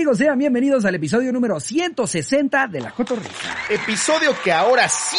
amigos? Sean bienvenidos al episodio número 160 de La Cotorrisa. Episodio que ahora sí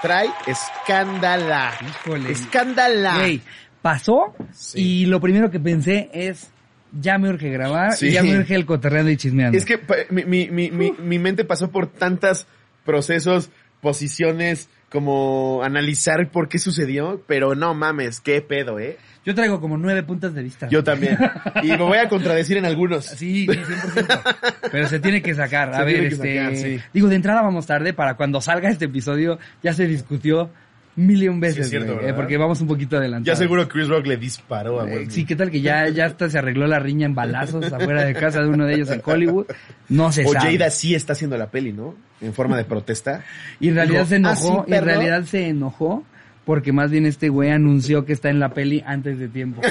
trae escándala. Híjole. Escándala. Güey, pasó Sí. y lo primero que pensé es, ya me urge grabar Sí. y ya me urge el cotorreando y chismeando. Es que mi, mi, mi, mi, mi mente pasó por tantos procesos, posiciones, como analizar por qué sucedió, pero no mames, qué pedo, ¿eh? Yo traigo como nueve puntos de vista. Yo también. Y me voy a contradecir en algunos. Sí, 100%. Pero se tiene que sacar. A Se ver, este, sacar, sí. digo, de entrada vamos tarde para cuando salga este episodio ya se discutió mil y un veces, Sí, es cierto, eh, porque vamos un poquito adelantados. Ya seguro Chris Rock le disparó a Eh, Will sí. ¿qué tal que ya, ya hasta se arregló la riña en balazos afuera de casa de uno de ellos en Hollywood? No se O sabe. Jada sí está haciendo la peli, ¿no? En forma de protesta. Y en realidad se enojó, "Ah, sí, y en perro". realidad se enojó porque más bien este güey anunció que está en la peli antes de tiempo.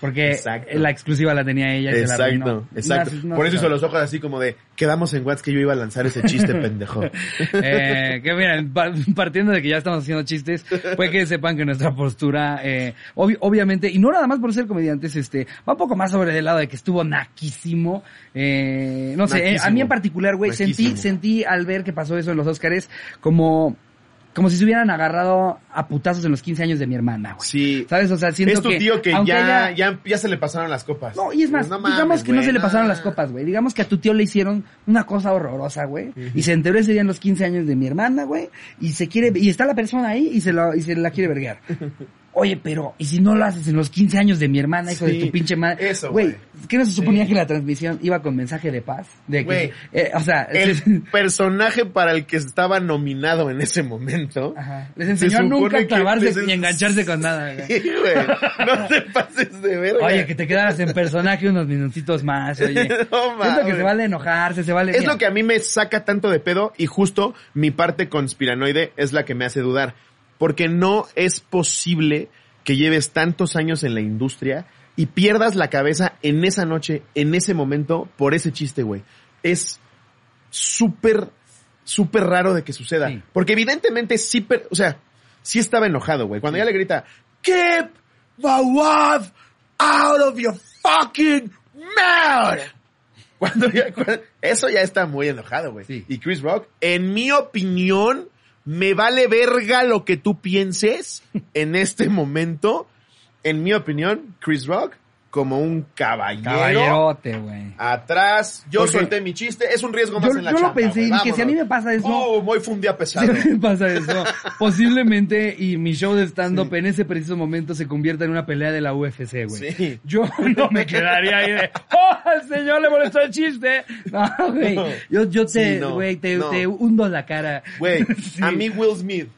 Porque Exacto. la exclusiva la tenía ella y se la. Exacto, exacto. No, no, Por eso hizo los ojos así como de, quedamos en Watts que yo iba a lanzar ese chiste, pendejo. Eh, que miren, pa- partiendo de que ya estamos haciendo chistes, puede que sepan que nuestra postura, eh, obvi- obviamente, y no nada más por ser comediantes, este, va un poco más sobre el lado de que estuvo naquísimo. Eh, no sé, eh, a mí en particular, güey, sentí, sentí al ver que pasó eso en los Oscars como, como si se hubieran agarrado a putazos en los 15 años de mi hermana, güey. Sí. ¿Sabes? O sea, siento Es tu que. tío que ya, ya, ya se le pasaron las copas. no, y es más, No digamos que no se le pasaron las copas, güey. Digamos que a tu tío le hicieron una cosa horrorosa, güey. Y se enteró ese día en los 15 años de mi hermana, güey. Y se quiere, y está la persona ahí y se, lo, y se la quiere verguear. Oye, pero, ¿y si no lo haces en los 15 años de mi hermana, hijo de Sí, tu pinche madre? eso, Güey. ¿qué no se suponía Sí. que la transmisión iba con mensaje de paz? De que, eh, o sea, El personaje para el que estaba nominado en ese momento. Ajá. Les se enseñó a nunca que clavarse ni engancharse con nada, güey. Sí. No te pases de verga. Oye, que te quedaras en personaje unos minutitos más, oye. No Siento que mames. se vale enojarse, se vale... Es lo que a mí me saca tanto de pedo y justo mi parte conspiranoide es la que me hace dudar. Porque no es posible que lleves tantos años en la industria y pierdas la cabeza en esa noche, en ese momento, por ese chiste, güey. Es súper, súper raro de que suceda. Sí. Porque evidentemente sí, o sea, sí estaba enojado, güey. Cuando ya le grita, Keep the love out of your fucking mouth. Cuando ya- cuando- eso ya está muy enojado, güey. Sí. Y Chris Rock, en mi opinión, me vale verga lo que tú pienses en este momento. En mi opinión, Chris Rock, como un caballero. Caballerote, güey. Atrás, yo Porque- solté mi chiste, es un riesgo más Yo, en la yo lo chamba, pensé y güey, dije, si a mí me pasa eso, Oh, hoy fue un día si a mí me pasa eso, posiblemente y mi show de stand-up en ese preciso momento se convierta en una pelea de la UFC, güey. Sí. Yo no me quedaría ahí de, ¡oh, al señor le molestó el chiste! No, güey. Yo, yo te, Sí, no, güey, te, no. te hundo la cara. Güey, Sí. a mí Will Smith.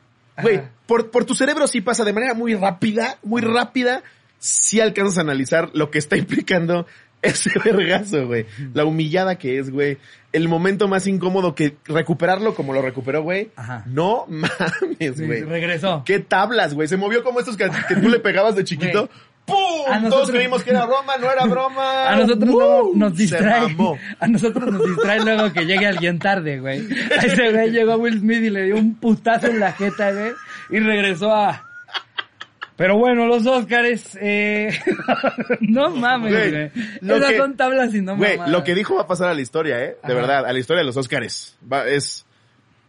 Güey, por, por tu cerebro sí pasa de manera muy rápida, muy rápida, sí alcanzas a analizar lo que está implicando ese vergazo, güey. La humillada que es, güey. El momento más incómodo que recuperarlo como lo recuperó, güey. Ajá. No mames, Sí, güey. regresó. ¿Qué tablas, güey? Se movió como estos que, que tú le pegabas de chiquito. Güey. ¡Pum! A Todos nosotros- creímos que era broma, no era broma. A nosotros luego nos distrae. A nosotros nos distrae luego que llegue alguien tarde, güey. A ese güey llegó Will Smith y le dio un putazo en la jeta, güey. Y regresó a... Pero bueno, los Óscares, eh... no mames, Güey, Esas que- son tablas y no Güey, lo que dijo va a pasar a la historia, ¿eh? De Ajá. verdad, a la historia de los Óscares. Va, es,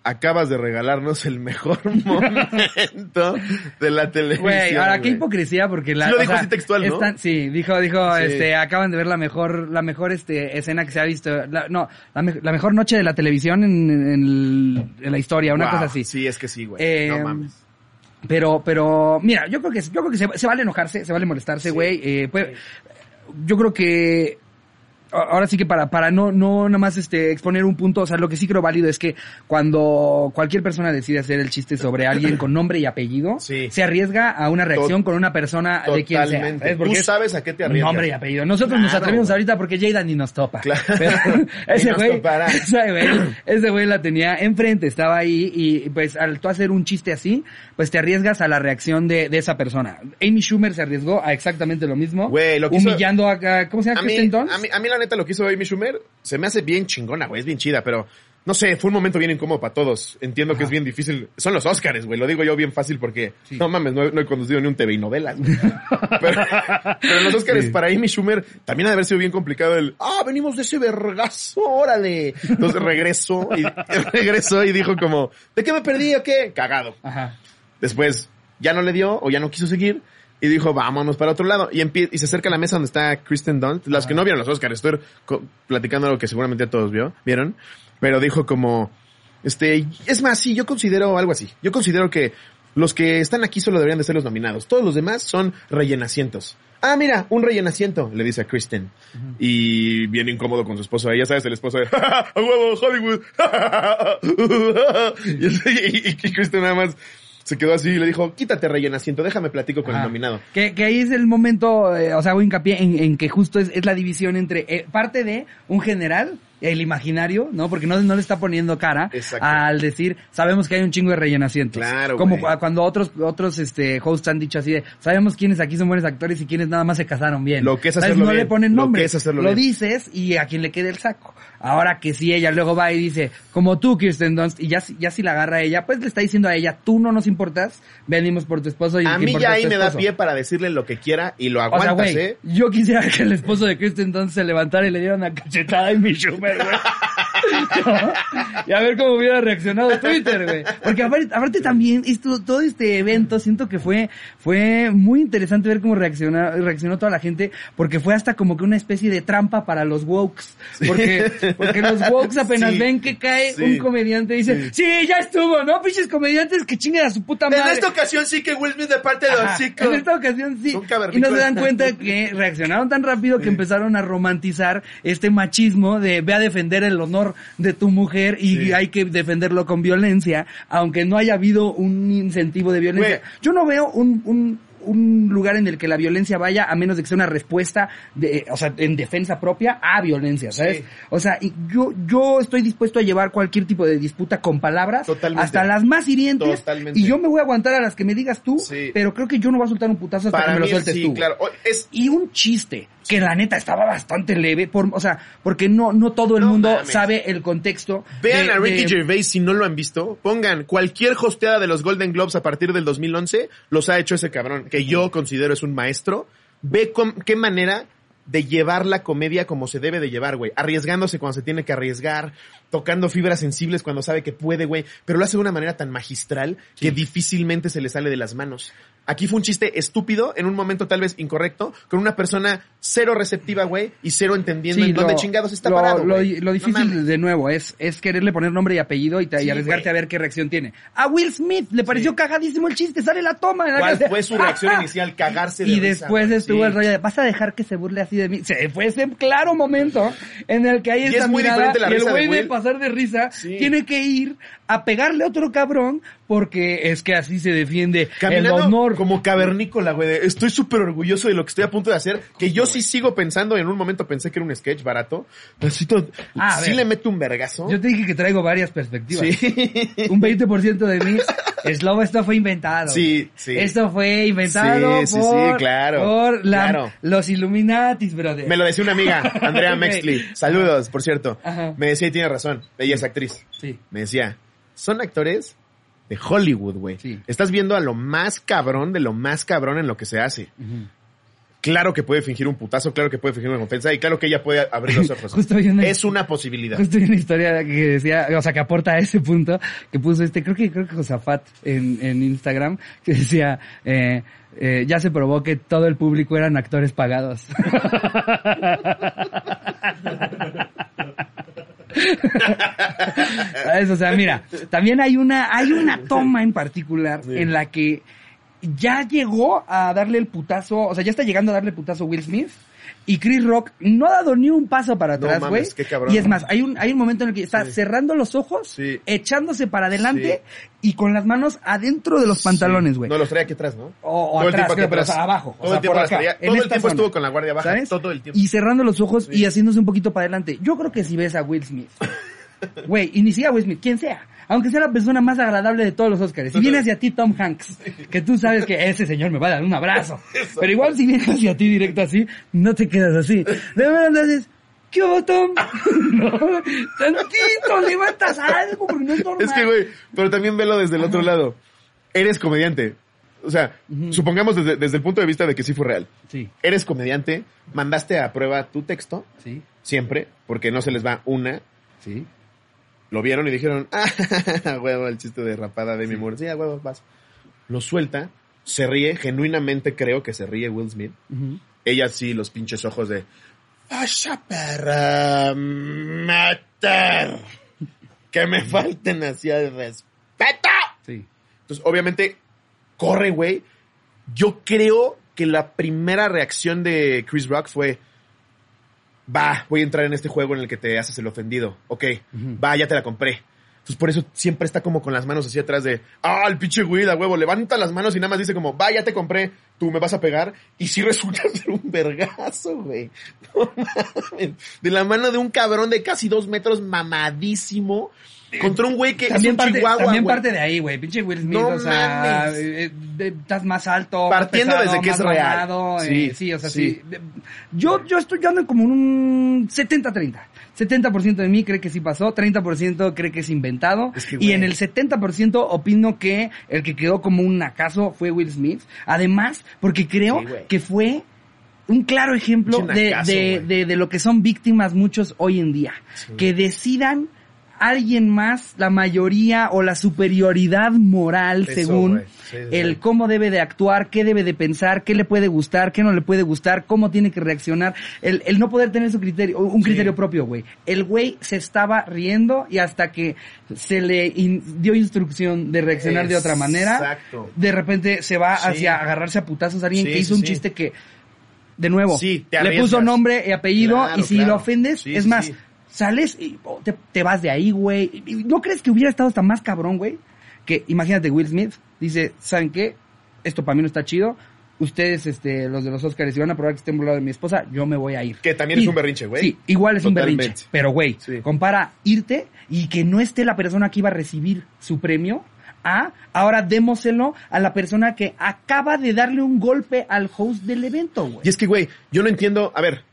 acabas de regalarnos el mejor momento de la televisión. Güey, ahora qué hipocresía porque la Sí lo dijo sea, así textual, ¿no? sí, dijo dijo Sí. este acaban de ver la mejor la mejor este escena que se ha visto, la- no, la, me- la mejor noche de la televisión en, en la historia, una Wow, cosa así. Sí, es que sí, güey. Eh, no mames. Pero, pero, mira, yo creo que, yo creo que se, se vale enojarse, se vale molestarse, Sí. güey. eh, pues, yo creo que ahora sí que para, para no, no nada más este, exponer un punto, o sea, lo que sí creo válido es que cuando cualquier persona decide hacer el chiste sobre alguien con nombre y apellido, Sí. se arriesga a una reacción Tot- con una persona de quien sea. Totalmente. Porque Tú es sabes a qué te arriesgas. Nombre y apellido. Nosotros nos atrevimos güey. ahorita porque Jada ni nos topa. Claro. Pero ese güey, ese güey, ese güey la tenía enfrente, estaba ahí y pues al tú hacer un chiste así, pues te arriesgas a la reacción de, de esa persona. Amy Schumer se arriesgó a exactamente lo mismo. Güey, lo que humillando a, a- ¿cómo se llama? Mí, a, mí, a mí la neta lo que hizo Amy Schumer se me hace bien chingona, güey. Es bien chida, pero no sé, fue un momento bien incómodo para todos. Entiendo que es bien difícil. Son los Oscars, güey. Lo digo yo bien fácil porque, Sí. no mames, no, he- no he conducido ni un TV y novelas. güey. pero, pero los Oscars Sí. para Amy Schumer también ha de haber sido bien complicado el, ah, venimos de ese vergazo, órale. Entonces regresó y regresó y dijo como, ¿de qué me perdí o qué? Cagado. Ajá. Después ya no le dio o ya no quiso seguir y dijo, vámonos para otro lado. Y, y se acerca a la mesa donde está Kristen Dunst. Las que no vieron los Oscars, estoy platicando algo que seguramente todos vio, vieron. Pero dijo como, este, es más, sí, yo considero algo así. Yo considero que los que están aquí solo deberían de ser los nominados. Todos los demás son rellenacientos. Ah, mira, un rellenaciento, le dice a Kristen. Y bien incómodo con su esposo. Ahí ya sabes, el esposo de, ¡Ja, a huevo, Hollywood! y, y, y Kristen nada más se quedó así y le dijo, quítate rellenaciento, déjame platico con el nominado. Que, que ahí es el momento, eh, o sea, hago hincapié en, en que justo es, es la división entre eh, parte de un general, el imaginario, ¿no? Porque no, no le está poniendo cara Exacto. al decir, sabemos que hay un chingo de rellenacientos. Claro, Como cuando otros, otros, este, hosts han dicho así de, sabemos quiénes aquí son buenos actores y quiénes nada más se casaron bien. Lo que es hacerlo No bien. le ponen Lo nombre. que es hacerlo Lo bien. dices y a quien le quede el saco. Ahora que si ella luego va y dice, como tú, Kirsten Dunst, y ya, si- ya si la agarra a ella, pues le está diciendo a ella, tú no nos importas, venimos por tu esposo y A mí ya ahí me da esposo". pie para decirle lo que quiera y lo O sea, aguantas, güey, ¿eh? yo quisiera que el esposo de Kristen Dunst se levantara y le diera una cachetada en mi Schumer, güey. Y a ver cómo hubiera reaccionado Twitter, güey. Porque aparte, aparte también, esto, todo este evento, siento que fue, fue muy interesante ver cómo reacciona, reaccionó toda la gente, porque fue hasta como que una especie de trampa para los wokes. Porque, porque los wokes apenas Sí, ven que cae sí. un comediante y dice, sí. ya estuvo, ¿no? Pinches comediantes que chinguen a su puta madre. ocasión sí que Will Smith de parte Ajá, En esta ocasión sí. Y no se dan cuenta que reaccionaron tan rápido que empezaron a romantizar este machismo de ve a defender el honor de tu mujer y Sí. hay que defenderlo con violencia, aunque no haya habido un incentivo de violencia. Yo no veo un, un, un lugar en el que la violencia vaya a menos de que sea una respuesta de, o sea, en defensa propia a violencia, ¿sabes? Sí. O sea, y yo, yo estoy dispuesto a llevar cualquier tipo de disputa con palabras, Totalmente. hasta las más hirientes, Totalmente. y yo me voy a aguantar a las que me digas tú, Sí. pero creo que yo no voy a soltar un putazo hasta Para que me lo sueltes sí, tú. claro. Es, Y un chiste que la neta estaba bastante leve, por, o sea, porque no, no todo el No mundo mames. sabe el contexto. Vean de- a Ricky de- Gervais si no lo han visto. Pongan cualquier hosteada de los Golden Globes a partir del 2011. Los ha hecho ese cabrón, que yo considero es un maestro. Ve con, qué manera de llevar la comedia como se debe de llevar, güey. Arriesgándose cuando se tiene que arriesgar, tocando fibras sensibles cuando sabe que puede, güey. Pero lo hace de una manera tan magistral que difícilmente se le sale de las manos. Aquí fue un chiste estúpido, en un momento tal vez incorrecto, con una persona cero receptiva, güey, y cero entendiendo Sí, en dónde lo- chingados está lo, parado. Lo, lo difícil, de nuevo, es, es quererle poner nombre y apellido y, te- y Sí, arriesgarte a ver qué reacción tiene. A Will Smith le pareció Sí. cagadísimo el chiste, sale la toma. la ¿Cuál fue su reacción inicial? Cagarse de Y risa, después estuvo el rollo de, ¿vas a dejar que se burle así de mí? Se fue ese claro momento en el que hay Y es muy mirada diferente la y el güey de pasar de risa tiene que ir a pegarle a otro cabrón porque es que así se defiende Caminando el honor. como cavernícola, güey. Estoy súper orgulloso de lo que estoy a punto de hacer. Que yo sí sigo pensando, en un momento pensé que era un sketch barato. Todo- Ah, sí ver. le meto un vergazo. Yo te dije que traigo varias perspectivas. Sí. Un 20% de mí, Slobo, esto fue inventado. Sí, sí. Esto fue inventado Sí, sí, por, sí, claro, por la- claro. los Illuminatis, brother. Me lo decía una amiga, Andrea. Mexley. Saludos, por cierto. Ajá. Me decía, y tiene razón, ella es actriz. Sí. Me decía, son actores de Hollywood, güey. Sí. Estás viendo a lo más cabrón de lo más cabrón en lo que se hace. Claro que puede fingir un putazo, claro que puede fingir una ofensa y claro que ella puede abrir los ojos. Justo una- es una posibilidad. Justo hay una historia que decía, o sea, que aporta a ese punto, que puso este, creo que, creo que Josafat en, en Instagram, que decía, eh, eh, ya se probó que todo el público eran actores pagados. ¿Sabes? O sea, mira, también hay una, hay una toma en particular Sí. en la que ya llegó a darle el putazo, o sea, ya está llegando a darle el putazo a Will Smith. Y Chris Rock no ha dado ni un paso para atrás, güey. y es más, hay un, hay un momento en el que está Sí. cerrando los ojos, Sí. echándose para adelante y con las manos adentro de los pantalones, güey. No, los trae aquí atrás, ¿no? O, o Todo el tiempo aquí atrás. o sea, abajo. o Todo sea, el tiempo por acá, traía. Todo el tiempo estuvo con la guardia baja. ¿Sabes? Todo el tiempo. Y cerrando los ojos y haciéndose un poquito para adelante. Yo creo que si ves a Will Smith, güey, y ni siquiera Will Smith, quien sea, aunque sea la persona más agradable de todos los Oscars, si viene hacia ti Tom Hanks, que tú sabes que ese señor me va a dar un abrazo, pero igual si viene hacia ti directo así, no te quedas así. De verdad haces, ¿Qué hubo, Tom? no, tantito, levantas algo porque no es normal. Es que, güey, pero también velo desde el otro lado. Eres comediante. O sea, supongamos desde, desde el punto de vista de que sí fue real. Sí, Eres comediante, mandaste a prueba tu texto, sí, siempre, porque no se les va una. sí. Lo vieron y dijeron, ah, huevo, el chiste de rapada de mi Moore. Sí, a huevo, vas. Lo suelta, se ríe, genuinamente creo que se ríe Will Smith. Ella sí, los pinches ojos de, vas a perra matar. Que me falten así de respeto. Sí. Entonces, obviamente, corre, güey. Yo creo que la primera reacción de Chris Rock fue, va, voy a entrar en este juego en el que te haces el ofendido. Ok, va, ya te la compré. Entonces, por eso siempre está como con las manos así atrás de, ah, el pinche güey, da huevo, levanta las manos y nada más dice como, va, ya te compré, tú me vas a pegar. Y sí resulta ser un vergazo, güey. No mames. De la mano de un cabrón de casi dos metros mamadísimo contra un güey que También, es un parte, chihuahua, también güey. parte de ahí, güey. Pinche Will Smith, No o sea, eh, eh, estás más alto. Partiendo más pesado, desde que es real. eh, Sí, sí, o sea, sí. sí. Yo, yo estoy yo ando como en un 70-30. 70% de mí cree que sí pasó, 30% cree que es inventado. Es que, y en el 70% opino que el que quedó como un nacazo fue Will Smith. Además, porque creo Sí, que fue un claro ejemplo de, de, de, de lo que son víctimas muchos hoy en día. Sí. Que decidan alguien más, la mayoría o la superioridad moral Eso, según güey. Sí, sí, el cómo debe de actuar, qué debe de pensar, qué le puede gustar, qué no le puede gustar, cómo tiene que reaccionar, el, el no poder tener su criterio, un criterio propio, güey. El güey se estaba riendo y hasta que se le in- dio instrucción de reaccionar de otra manera, de repente se va hacia agarrarse a putazos a alguien que hizo un chiste que, de nuevo, Sí, te le puso nombre y apellido Claro, y si claro. lo ofendes, Sí, es más, sí. Sales y oh, te, te vas de ahí, güey. ¿No crees que hubiera estado hasta más cabrón, güey? Que imagínate Will Smith dice, ¿saben qué? Esto para mí no está chido. Ustedes, este, los de los Oscars, si van a probar que estén burlado de mi esposa, yo me voy a ir. Que también es un berrinche, güey. Sí, igual es un berrinche. Pero, güey, Sí. compara irte y que no esté la persona que iba a recibir su premio a ahora démoselo a la persona que acaba de darle un golpe al host del evento, güey. Y es que, güey, yo no entiendo, a ver,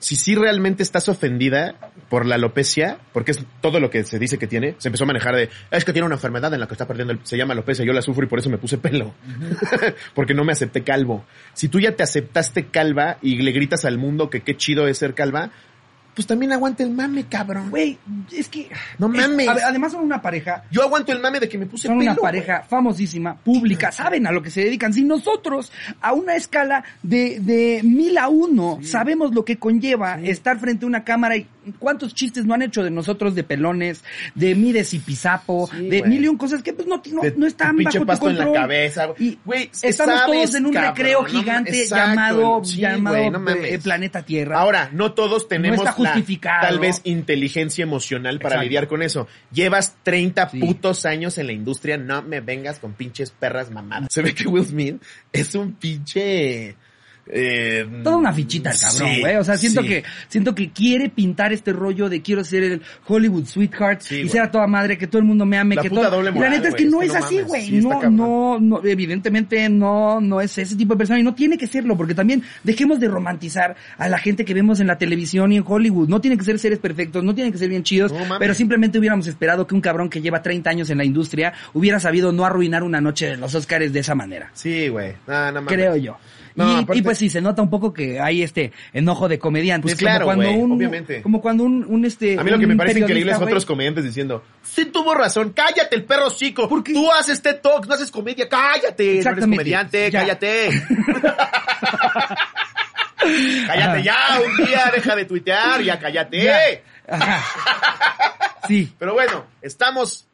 si sí realmente estás ofendida por la alopecia, porque es todo lo que se dice que tiene, se empezó a manejar de, es que tiene una enfermedad en la que está perdiendo, el- se llama alopecia, yo la sufro y por eso me puse pelo, porque no me acepté calvo. Si tú ya te aceptaste calva y le gritas al mundo que qué chido es ser calva, pues también aguante el mame, cabrón. Güey, es que... No es- mames. además son una pareja Yo aguanto el mame de que me puse son pelo. una pareja famosísima, pública, saben a lo que se dedican. Si nosotros, a una escala de, de mil a uno, sabemos lo que conlleva estar frente a una cámara y cuántos chistes no han hecho de nosotros de pelones, de mides y pisapo, Sí, de mil y un cosas que pues no, no, De no están bajo tu pasto en la control. cabeza. Y Güey, estamos sabes, todos en un cabrón, recreo no gigante exacto, llamado, llamado no eh, mames. planeta Tierra. Ahora, no todos tenemos justificado. tal vez inteligencia emocional para Exacto. lidiar con eso. Llevas 30 Sí. putos años en la industria, no me vengas con pinches perras mamadas. Se ve que Will Smith es un pinche... Eh, Toda una fichita el cabrón, sí, güey. o sea, siento sí. que, siento que quiere pintar este rollo de quiero ser el Hollywood sweetheart Sí, y ser a toda madre, que todo el mundo me ame, La que todo. doble moral, la neta es güey, que no es así, mames, güey. no, no, no, evidentemente no, no es ese tipo de persona y no tiene que serlo, porque también dejemos de romantizar a la gente que vemos en la televisión y en Hollywood. No tienen que ser seres perfectos, no tienen que ser bien chidos, No pero simplemente hubiéramos esperado que un cabrón que lleva 30 años en la industria hubiera sabido no arruinar una noche de los Oscars de esa manera. Sí, güey. No, no. Creo yo. No, y, aparte- y pues sí, se nota un poco que hay este enojo de comediantes. Pues claro, como cuando un, obviamente. Como cuando un, un este. A mí lo que me parece increíble es güey, otros comediantes diciendo, sí tuvo razón, cállate el perro chico, ¿Por qué? tú haces TED Talks, no haces comedia, cállate, no eres comediante, ya. cállate. cállate ya, un día deja de tuitear, ya cállate. Ya. Ajá. Sí. Pero bueno, estamos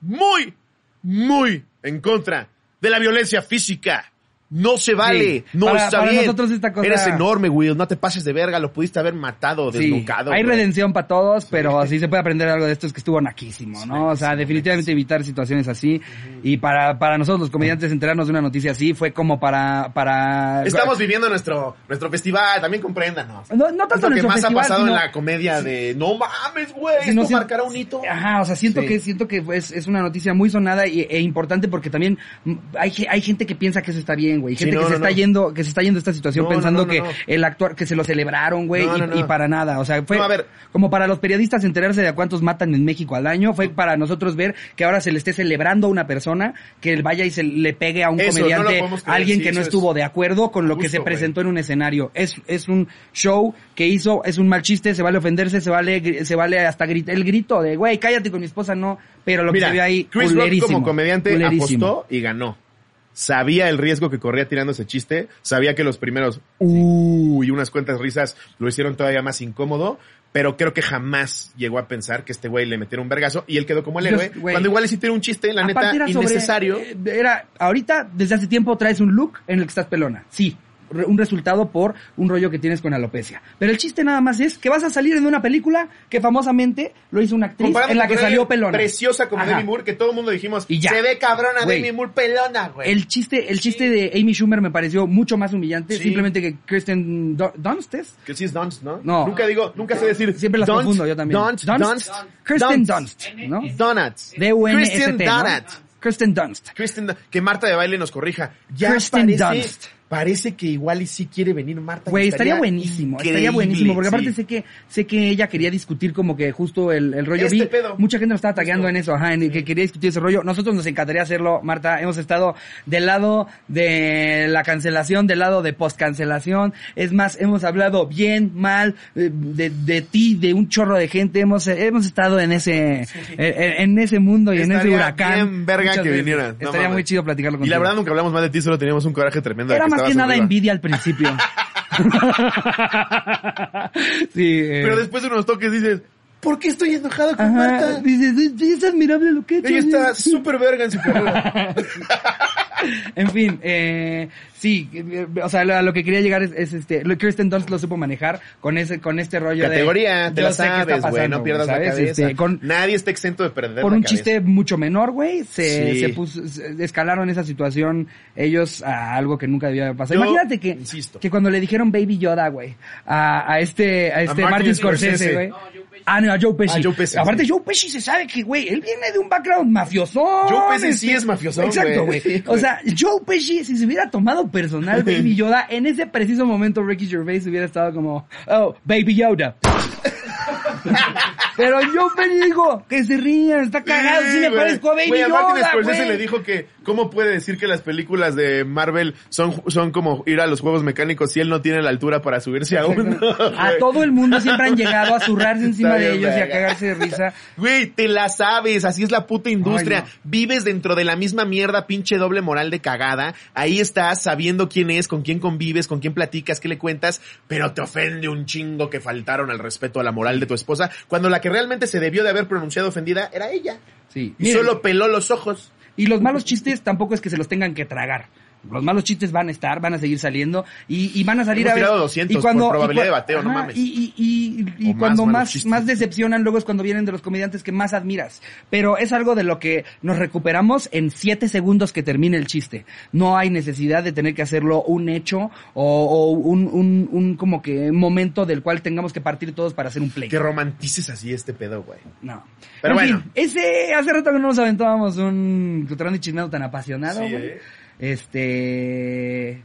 muy, muy en contra de la violencia física. No se vale, Sí. no Para- está para bien. nosotros esta cosa- Eres enorme, Will, no te pases de verga, lo pudiste haber matado, Sí, desnucado. hay güey. redención para todos, pero sí se puede aprender algo de esto es que estuvo naquísimo, ¿no? O sea, definitivamente evitar situaciones así. Y para, para nosotros los comediantes enterarnos de una noticia así fue como para, para... Estamos viviendo nuestro, nuestro festival, también compréndanos. No, no tanto es lo que más festival, ha pasado sino- en la comedia de no mames, güey, no, esto siento- marcará un hito. Ajá, o sea, siento que siento que es, es una noticia muy sonada y, e importante porque también hay, hay gente que piensa que eso está bien, bien, güey. Sí, Gente no, que se no, está yendo, que se está yendo esta situación pensando que el actuar, que se lo celebraron, güey, y, para nada. O sea, fue No, a ver. como para los periodistas enterarse de a cuántos matan en México al año, fue para nosotros ver que ahora se le esté celebrando a una persona que vaya y se le pegue a un Eso, comediante, alguien sí, que no es estuvo de acuerdo con lo que se presentó en un escenario. Es, es un show que hizo, es un mal chiste, se vale ofenderse, se vale, se vale hasta gritar, el grito de, güey, cállate con mi esposa, no, pero lo Mira, que se ve ahí, Chris Rock como comediante apostó y ganó. Sabía el riesgo que corría tirando ese chiste, sabía que los primeros uh, y unas cuantas risas lo hicieron todavía más incómodo, pero creo que jamás llegó a pensar que este güey le metiera un vergazo y él quedó como el héroe. cuando igual le hiciste un chiste, la Aparte neta, era innecesario. eh, era, ahorita, desde hace tiempo traes un look en el que estás pelona. Sí. Un resultado por un rollo que tienes con alopecia. Pero el chiste nada más es que vas a salir en una película que famosamente lo hizo una actriz Comparando en la que salió pelona. Preciosa como Ajá. Demi Moore, que todo el mundo dijimos, Y ya. se ve cabrona Güey. Demi Moore pelona, güey. El chiste, el chiste de Amy Schumer me pareció mucho más humillante, Sí. simplemente que Kristen Dun- Dunst es. Que sí es Dunst, ¿no? No. Nunca digo, nunca sé decir. Siempre las Dunst, confundo yo también. Dunst, Dunst, Dunst, Kristen Dunst. Dunst, ¿no? Donuts. D-U-N-S-T, Kristen ¿no? Donut. Kristen Dunst. Kristen, Dun- que Marta de baile nos corrija. Ya Kristen parece, Dunst. Parece que igual y sí quiere venir Marta. y Güey, estaría buenísimo, estaría buenísimo, porque aparte sí. sé que sé que ella quería discutir como que justo el, el rollo Este vi, pedo. mucha gente nos estaba tagueando Justo. en eso, ajá, en que quería discutir ese rollo. Nosotros nos encantaría hacerlo, Marta, hemos estado del lado de la cancelación, del lado de postcancelación, es más, hemos hablado bien, mal, eh, de, de ti, de un chorro de gente, hemos hemos estado en ese en, en ese mundo y en ese huracán. bien verga muchas que veces. vinieras, no Estaría mames. muy chido platicarlo Y contigo. la verdad nunca hablamos más de ti, solo teníamos un coraje tremendo. Era más que nada arriba. envidia al principio. sí, eh, Pero después de unos toques dices, ¿por qué estoy enojado con Ajá, Marta? dices, "Es- admirable lo que he hecho. Ella está súper verga en su carrera. en fin, eh, sí, o sea, lo- a lo que quería llegar es, es este, lo Kirsten Dunst lo supo manejar con ese, con este rollo Categoría, de. te yo la sabes, güey, no pierdas ¿sabes? la cabeza. Este, con, Nadie está exento de perder por la un cabeza. chiste mucho menor, güey, se, Sí. se puso, se- escalaron esa situación ellos a algo que nunca debía haber pasado. Yo Imagínate que, insisto. que cuando le dijeron Baby Yoda, güey, a, a este, a este Martin Martin Scorsese. Scorsese, güey. Ah, no, a Joe Pesci. A Joe Pesci, Aparte, sí. Joe Pesci se sabe que, güey, él viene de un background mafioso. Joe Pesci sí es mafiosón, Exacto, güey. Sí, O sea, Joe Pesci, si se hubiera tomado personal Baby Yoda, en ese preciso momento Ricky Gervais hubiera estado como, oh, Baby Yoda. Pero Joe Pesci dijo, que se rían, está cagado, sí, me parezco a Baby Güey, a Martin Yoda, Scorsese le dijo que cómo puede decir que las películas de Marvel son, son como ir a los juegos mecánicos si él no tiene la altura para subirse a uno. A todo el mundo siempre han llegado a zurrarse encima de ellos y a cagarse de risa. Güey, te la sabes, así es la puta industria. Ay, no. Vives dentro de la misma mierda, pinche doble moral de cagada. Ahí estás sabiendo quién es, con quién convives, con quién platicas, qué le cuentas, pero te ofende un chingo que faltaron al respeto a la moral de tu esposa, cuando la que realmente se debió de haber pronunciado ofendida era ella. Sí. Y Miren, solo peló los ojos. Y los malos chistes tampoco es que se los tengan que tragar. Los malos chistes van a estar, van a seguir saliendo y, y van a salir Hemos a ver. tirado 200 y cuando, por probabilidad y cua- de bateo, no mames. Y, y, y, y O más cuando más, decepcionan luego es cuando vienen de los comediantes que más admiras. Pero es algo de lo que nos recuperamos en siete segundos que termine el chiste. No hay necesidad de tener que hacerlo un hecho o, o un, un, un como que momento del cual tengamos que partir todos para hacer un play. Que romantices así este pedo, güey. No. Pero En bueno. fin, ese, hace rato que no nos aventábamos un Cotorrón y Chismeado tan apasionado, Sí, güey. ¿eh? Este...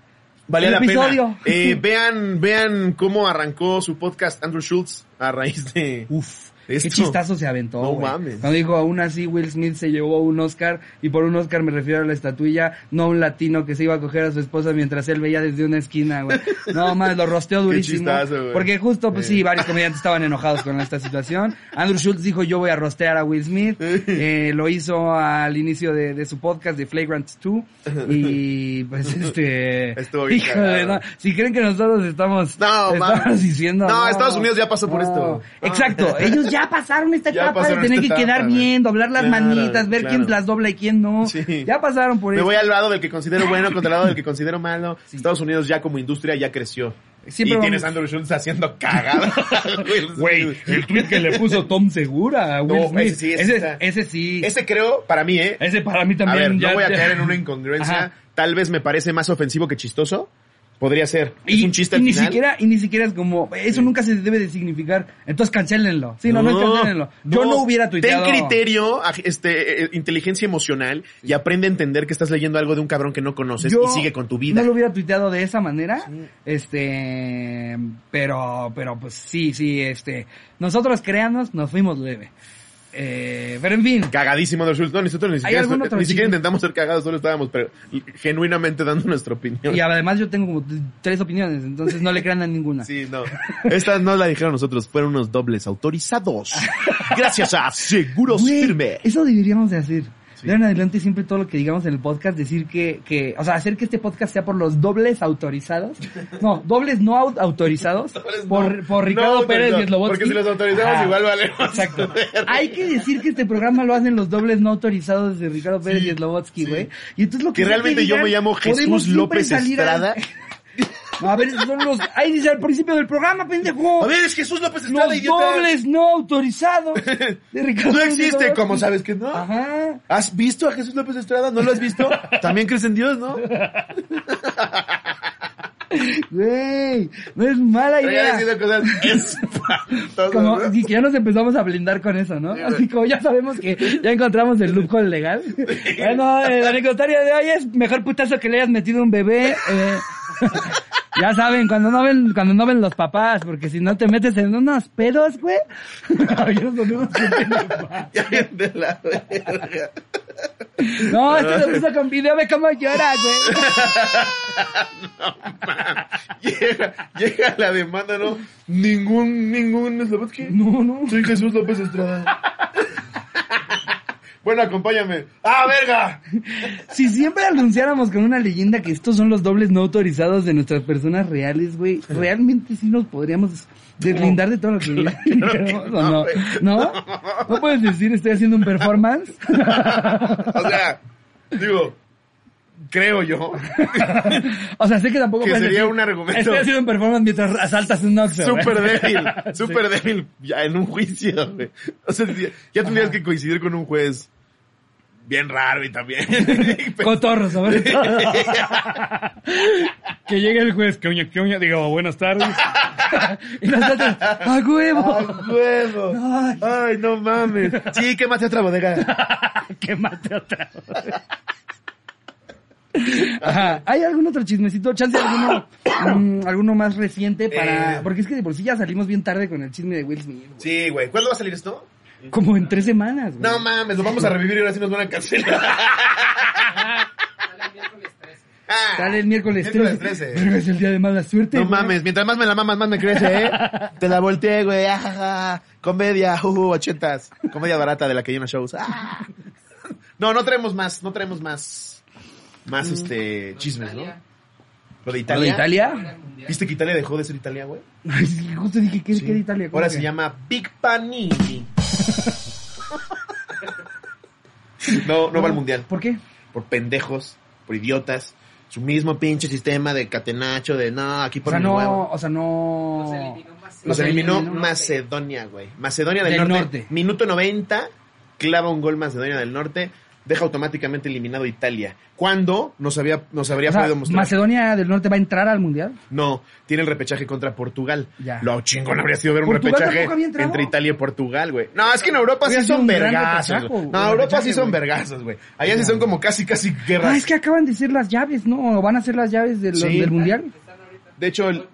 Valía el la episodio. pena. Eh, vean, vean cómo arrancó su podcast Andrew Schultz a raíz de... Uf, Esto. qué chistazo se aventó, No mames. Cuando dijo, aún así Will Smith se llevó un Oscar, y por un Oscar me refiero a la estatuilla, no a un latino que se iba a coger a su esposa mientras él veía desde una esquina, güey. No mames, lo rosteó durísimo. chistazo, güey. porque justo, pues Eh. sí, varios comediantes estaban enojados con esta situación. Andrew Schultz dijo, yo voy a rostear a Will Smith. Eh, lo hizo al inicio de, de su podcast de Flagrant 2. Y pues este... Estuvo bien híjole, no, si creen que nosotros estamos, No, estamos diciendo... No, Estados Unidos ya pasó por esto. No. Exacto, ellos ya pasaron esta Ya etapa de pasaron tener esta que quedar etapa, bien, doblar las Claro, manitas, ver claro. quién las dobla y quién no. Sí. Ya pasaron por Me eso. voy al lado del que considero bueno contra el lado del que considero malo. Estados Unidos ya como industria ya creció. Siempre y vamos- tienes a Andrew Schultz haciendo cagada. Güey, el tweet que le puso Tom Segura a Will No, Smith. ese sí, ese ese, está- ese sí. Ese creo, para mí, ¿eh? Ese para mí A también ver, ya- no voy a ya- caer en una incongruencia. Ajá. Tal vez me parece más ofensivo que chistoso. Podría ser. Es Y, un chiste y al ni final. siquiera, y ni siquiera es como, eso nunca se debe de significar. Entonces cancelenlo. Sí, no, no, cancelenlo. Yo no hubiera tuiteado. Ten criterio, este, eh, inteligencia emocional y aprende a entender que estás leyendo algo de un cabrón que no conoces Yo y sigue con tu vida. No lo hubiera tuiteado de esa manera. Este, pero, pero pues sí, sí, este, nosotros créanos, nos fuimos leve. Eh, pero en fin. Cagadísimo de resultado. Nosotros ni ¿Hay siquiera, ni intentamos ser cagados, solo estábamos pero, genuinamente dando nuestra opinión. Y además yo tengo como tres opiniones, entonces no le crean a ninguna. Sí, no. Esta no la dijeron nosotros, fueron unos dobles autorizados. Gracias a Seguros Güey, Firme. Eso deberíamos de hacer. Sí. De en adelante siempre todo lo que digamos en el podcast, decir que, que, o sea, hacer que este podcast sea por los dobles autorizados. No, dobles no au- autorizados Dobles por, no- por Ricardo no Pérez y Slobotsky. porque si los autorizamos igual valemos Exacto. Hay que decir que este programa lo hacen los dobles no autorizados de Ricardo Pérez Sí, y Slobotsky, sí. güey. Y entonces lo que realmente yo digan, me llamo Jesús López a- Estrada. a ver, son los, ahí dice al principio del programa, pendejo. A ver, es Jesús López Estrada, los idiota. dobles no autorizados de Ricardo No existe. ¿cómo sabes que no? Ajá. ¿Has visto a Jesús López Estrada? ¿No lo has visto? También crees en Dios, ¿no? Güey, no es mala Pero idea. diciendo cosas espantosas, Como, ¿no? y que ya nos empezamos a blindar con eso, ¿no? Sí, Así como ya sabemos que ya encontramos el loophole legal. Bueno, el anecdotario de hoy es mejor putazo que le hayas metido un bebé. eh. ya saben, cuando no ven, cuando no ven los papás, porque si no te metes en unos pedos, güey. No, esto se puso con video, ve cómo llora, güey. Llega, llega la demanda, ¿no? Ningún, ningún Slobodsky. No, no. Soy Jesús López Estrada. Bueno, acompáñame. ¡Ah, verga! Si siempre anunciáramos con una leyenda que estos son los dobles no autorizados de nuestras personas reales, güey, realmente sí nos podríamos deslindar de todo lo que dijéramos, ¿o no? güey. ¿No? ¿No puedes decir estoy haciendo un performance? O sea, digo, creo yo. o sea, sé que tampoco Que sería decir, un argumento- Estoy haciendo un performance mientras asaltas un Oxxo. Súper débil, súper débil, ya en un juicio, güey. O sea, ya tendrías que coincidir con un juez bien raro y también. Cotorro, sobre todo. que llegue el juez, que uña, que uña, digo, buenas tardes. y nosotros, ¡a huevo! ¡Ah, huevo! Ay. Ay, no mames. Sí, quémate otra bodega. que mate otra vez. Ajá. ¿Hay algún otro chismecito? ¿Chance alguno, mm, alguno más reciente para...? Eh. Porque es que de por sí ya salimos bien tarde con el chisme de Will Smith. güey. Sí, güey. ¿Cuándo va a salir esto? Como en tres semanas, güey. No mames, lo vamos a revivir y ahora sí nos van a cancelar. Ah, Sale el miércoles, Miércoles 13. 13. Pero es el día de mala suerte. No güey. mames, mientras más me la mamas, más me crece, ¿eh? Te la volteé, güey. ajaja. Comedia, uh, ochentas. Comedia barata de la que llena shows. Ah. No, no traemos más, no traemos más, más este, chismes, ¿no? Lo de ¿Lo de Italia. Italia? ¿Viste que Italia dejó de ser Italia, güey? Justo dije que Sí. que era Italia. ¿cómo Ahora que? se llama Big Panini. no, no va al mundial. ¿Por qué? Por pendejos, por idiotas. Su mismo pinche sistema de catenacho, de no, aquí O por sea, mi no, huevo. o sea, no... Los eliminó más. Los eliminó eliminó. Macedonia, güey. Macedonia del, Del norte, norte. Minuto 90, clava un gol Macedonia del Norte, deja automáticamente eliminado Italia. ¿Cuándo? Nos había, nos habría O sea, podido mostrar. ¿Macedonia del Norte va a entrar al Mundial? No, tiene el repechaje contra Portugal. Ya. Lo chingón habría sido ver un ¿Portugal repechaje entre Italia y Portugal, güey. No, es que en Europa sí son vergazos. No, Europa sí son vergazos, güey. Allá sí son como casi, casi guerras. Ah, es que acaban de ser las llaves, ¿no? ¿Van a ser las llaves del, Sí. del Mundial? De hecho, el-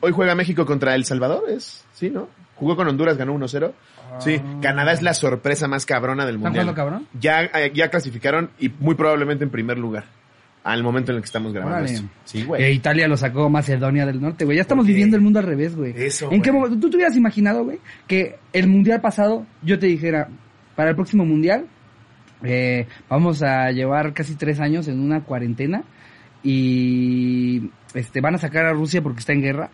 hoy juega México contra El Salvador, ¿es? Sí, ¿no? Jugó con Honduras, ganó 1-0. Sí, Canadá es la sorpresa más cabrona del Ah. ¿Están mundial. jugando cabrón? Ya, eh, ya clasificaron y muy probablemente en primer lugar. Al momento en el que estamos grabando Órale. esto. Sí, Eh, güey. Italia lo sacó Macedonia del Norte, güey. Ya estamos viviendo el mundo al revés, güey. Eso, ¿En qué momento? ¿Tú te hubieras imaginado, güey, que el mundial pasado yo te dijera, para el próximo mundial, eh, vamos a llevar casi tres años en una cuarentena y este van a sacar a Rusia porque está en guerra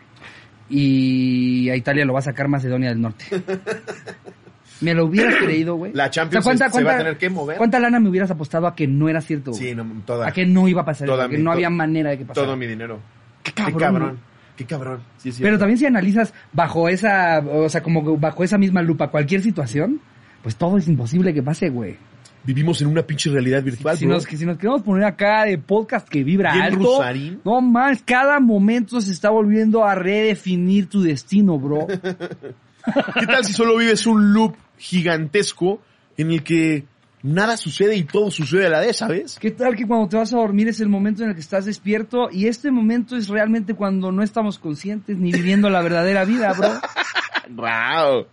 y a Italia lo va a sacar Macedonia del Norte. Me lo hubieras creído, güey. La Champions O sea, se- se va a tener que mover. ¿Cuánta lana me hubieras apostado a que no era cierto? Sí, no, toda. a que no iba a pasar, Toda que mi- no había manera de que pasara. Todo mi dinero. Qué Qué cabrón. cabrón. ¿no? Qué cabrón. Sí, sí. Pero también si analizas bajo esa, o sea, como bajo esa misma lupa cualquier situación, pues todo es imposible que pase, güey. Vivimos en una pinche realidad virtual, Si bro. nos, que si nos queremos poner acá de podcast que vibra Bien alto, rusarín. no más, cada momento se está volviendo a redefinir tu destino, bro. ¿Qué tal si solo vives un loop gigantesco en el que nada sucede y todo sucede a la vez, ¿sabes? ¿Qué tal que cuando te vas a dormir es el momento en el que estás despierto y este momento es realmente cuando no estamos conscientes ni viviendo la verdadera vida, bro? ¡Wow!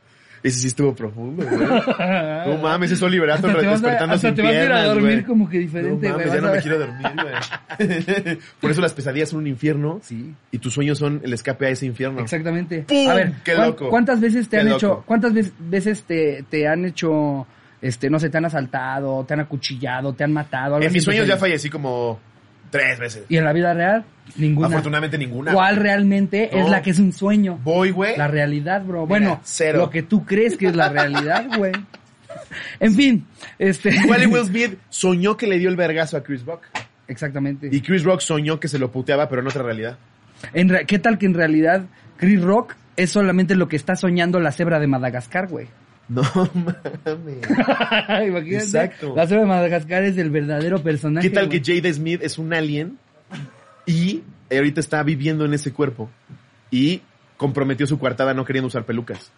Ese sí estuvo profundo, güey. No mames, es Oliver Atom Hasta te vas a- despertando sin te vas a ir a dormir güey. como que diferente, No güey, mames, ya no me quiero dormir, güey. Por eso las pesadillas son un infierno Sí. y tus sueños son el escape a ese infierno. Exactamente. ¡Pum! A ver, ¡Qué ¿cuán- loco! ¿cuántas veces te ¡Qué han loco! hecho, cuántas ve- veces te, te han hecho, este, no sé, te han asaltado, te han acuchillado, te han matado? algo En mis sueños ya fallecí como tres veces. ¿Y en la vida real? Ninguna. Afortunadamente ninguna. ¿Cuál realmente No. es la que es un sueño? Voy, güey. La realidad, bro. Bueno, cero. lo que tú crees que es la realidad, güey. En fin, este... Igual Will Smith soñó que le dio el vergazo a Chris Rock. Exactamente. Y Chris Rock soñó que se lo puteaba, pero en otra realidad. En re- ¿Qué tal que en realidad Chris Rock es solamente lo que está soñando la cebra de Madagascar, güey? No mames. Imagínate. Exacto. La cebra de Madagascar es el verdadero personaje. ¿Qué tal que Jada Smith es un alien y ahorita está viviendo en ese cuerpo y comprometió su coartada no queriendo usar pelucas?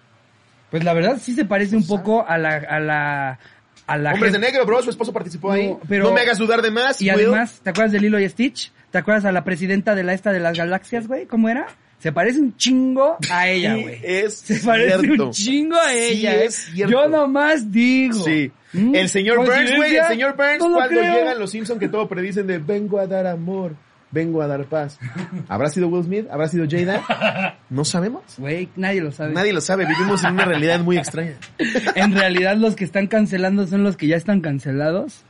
Pues la verdad sí se parece un poco a la... A la a la Hombres de negro, bro, su esposo participó No, ahí. pero- no me hagas dudar de más. Y Will. además, ¿te acuerdas de Lilo y Stitch? ¿Te acuerdas a la presidenta de la esta de las galaxias, güey? ¿Cómo era? Se parece un chingo a ella, Sí, güey. es Se parece cierto. un chingo a Sí, ella, ¿eh? es cierto. Yo nomás digo. Sí. ¿Mm? El señor Burns, güey, el señor Burns, No cuando creo. llegan los Simpsons que todo predicen de vengo a dar amor, vengo a dar paz. ¿Habrá sido Will Smith? ¿Habrá sido Jada? No sabemos. Güey, nadie lo sabe. Nadie lo sabe, vivimos en una realidad muy extraña. En realidad los que están cancelando son los que ya están cancelados.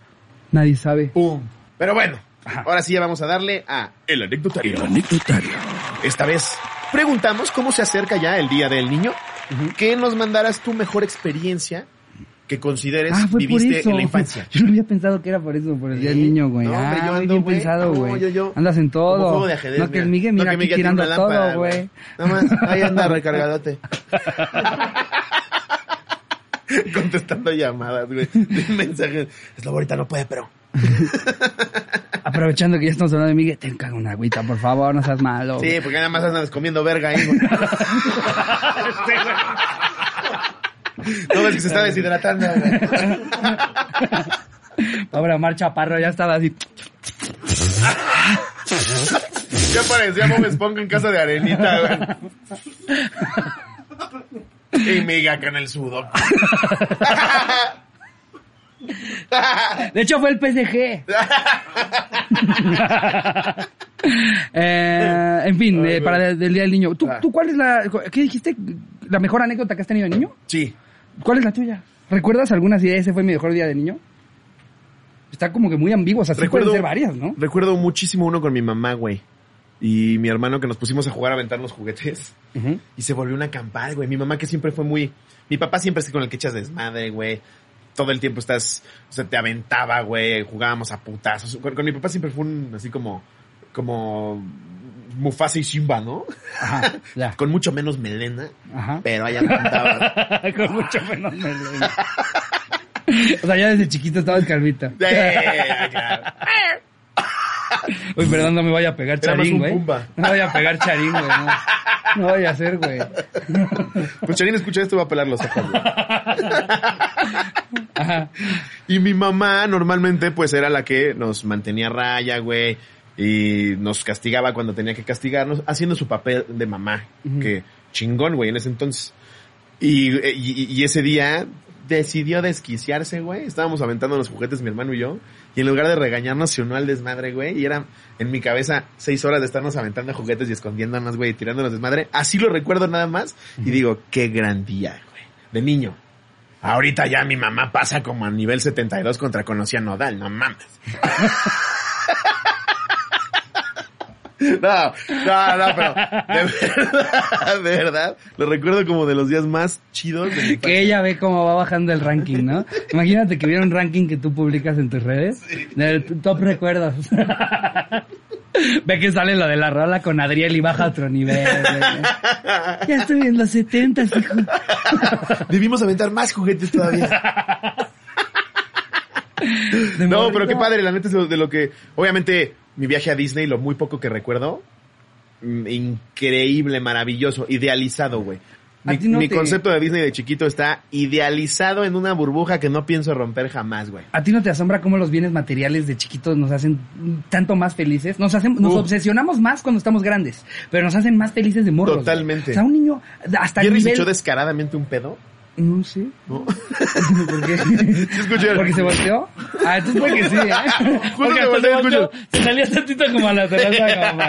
Nadie sabe. ¡Pum! Pero bueno, Ajá. ahora sí ya vamos a darle a el anecdotario. Esta vez preguntamos cómo se acerca ya el Día del Niño. Que nos mandaras tu mejor experiencia que consideres Ah, viviste en la infancia. Yo no había pensado que era por eso, por el día del niño, güey. No, hombre, ah, yo ando, bien pensado, No, güey. yo- yo- Andas en todo. Como juego de ajedrez, no que el mira. Miguel, No, que Miguel tirando una lámpara, todo, güey. Nada más, ahí anda recargadote. Contestando llamadas, güey. Mensajes. Es la ahorita no puede, pero. Aprovechando que ya estamos hablando de Miguel, te encargo una agüita, por favor, no seas malo. Sí, porque nada más andas comiendo verga ahí, güey. No ves que se está deshidratando, güey. Pobre Omar Chaparro ya estaba así. Ya parecía Bob Esponja en casa de arenita, güey. Y Miguel acá en el sudo. De hecho fue el PSG. Eh, en fin, Ay, eh, para el, Día del Niño. ¿Tú, Ah. ¿Tú cuál es la... ¿Qué dijiste? ¿La mejor anécdota que has tenido de niño? Sí. ¿Cuál es la tuya? ¿Recuerdas alguna si ese fue mi mejor día de niño? Está como que muy ambiguo, o sea, sí pueden ser varias, ¿no? Recuerdo muchísimo uno con mi mamá, güey. Y mi hermano que nos pusimos a jugar a aventarnos juguetes. Ujú. Y se volvió una campal, güey. Mi mamá que siempre fue muy... Mi papá siempre es con el que echas desmadre, güey. Todo el tiempo estás... O sea, te aventaba, güey. Jugábamos a putazos. Con, con mi papá siempre fue un... Así como... Como... Mufasa y Simba, ¿no? Ajá, ya. Con mucho menos melena. Ajá. Pero allá cantaba. Con mucho menos melena. O sea, ya desde chiquito estabas calvita. Sí, claro. Uy, perdón, no me vaya a pegar charín, güey. No me vaya a pegar charín, güey. No, no vaya a hacer, güey. Pues Charín escucha esto va a pelar los ojos. Ajá. Y mi mamá normalmente pues era la que nos mantenía a raya, güey. Y nos castigaba cuando tenía que castigarnos, haciendo su papel de mamá. Que chingón, güey, en ese entonces. Y, y- y ese día decidió desquiciarse, güey. Estábamos aventando los juguetes mi hermano y yo. Y en lugar de regañarnos, se unió al desmadre, güey. Y era en mi cabeza seis horas de estarnos aventando juguetes y escondiéndonos, güey, y tirándonos desmadre. Así lo recuerdo nada más. Y digo, qué gran día, güey. De niño. Ahorita ya mi mamá pasa como a nivel 72 contra conocía Nodal, no mames. No, no, no, pero de verdad, de verdad, lo recuerdo como de los días más chidos de mi Que ella ve cómo va bajando el ranking, ¿no? Imagínate que viera un ranking que tú publicas en tus redes. De tu- top recuerdos. Ve que sale lo de la rola con Adriel y baja a otro nivel. Ya estoy en los 70, hijo. Debimos aventar más juguetes todavía. No, pero qué padre, la neta es lo- de lo que, obviamente, mi viaje a Disney, lo muy poco que recuerdo, mm, increíble, maravilloso, idealizado, güey. Mi, no mi te- concepto de Disney de chiquito está idealizado en una burbuja que no pienso romper jamás, güey. ¿A ti no te asombra cómo los bienes materiales de chiquitos nos hacen tanto más felices? Nos hacen, nos obsesionamos más cuando estamos grandes, pero nos hacen más felices de morros. Totalmente. O sea, un niño hasta el ¿Jerry se nivel... echó descaradamente un pedo? No sé. ¿No? ¿Por qué? ¿Porque se volteó? Ah, entonces puede que sí, ¿eh? Porque se volteó, volteó, se salía tantito como a la terraza como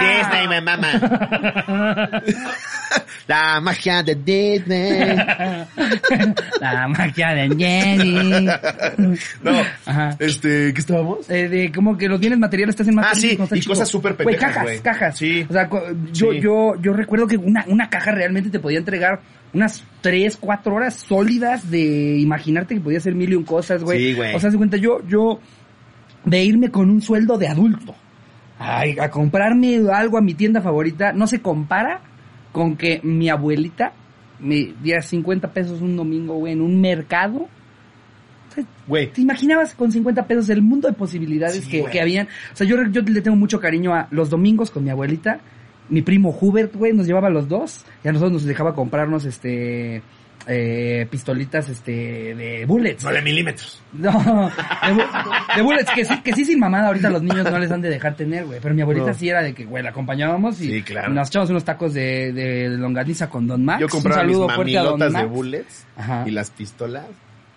Disney me mama. La magia de Disney. La magia de Jenny. No, Ajá. este, ¿qué estábamos? Eh, de como que los bienes materiales te hacen más Ah, sí, y chico. cosas súper Güey, pendejas, cajas, güey. cajas. Sí. O sea, yo, Sí. yo, yo recuerdo que una, una caja realmente te podía entregar unas tres, cuatro horas sólidas de imaginarte que podía hacer mil y un cosas, güey. Sí, güey. O sea, de cuenta, yo, yo, de irme con un sueldo de adulto ay, a comprarme algo a mi tienda favorita, no se compara con que mi abuelita me diera 50 pesos un domingo, güey, en un mercado. O sea, Güey, ¿Te imaginabas con 50 pesos el mundo de posibilidades Sí, que, que habían? O sea, yo, yo le tengo mucho cariño a los domingos con mi abuelita. Mi primo Hubert, güey, nos llevaba a los dos. Y a nosotros nos dejaba comprarnos, este, eh, pistolitas, este, de bullets. 9 milímetros. No, de, bu- de bullets, que sí, que sí sin mamada ahorita los niños no les han de dejar tener, güey. Pero mi abuelita No. sí era de que, güey, la acompañábamos y Sí, claro. nos echábamos unos tacos de, de longaniza con Don Max. Yo compraba Un mis saludo fuerte a Don mamilotas de Max. bullets Ajá. y las pistolas.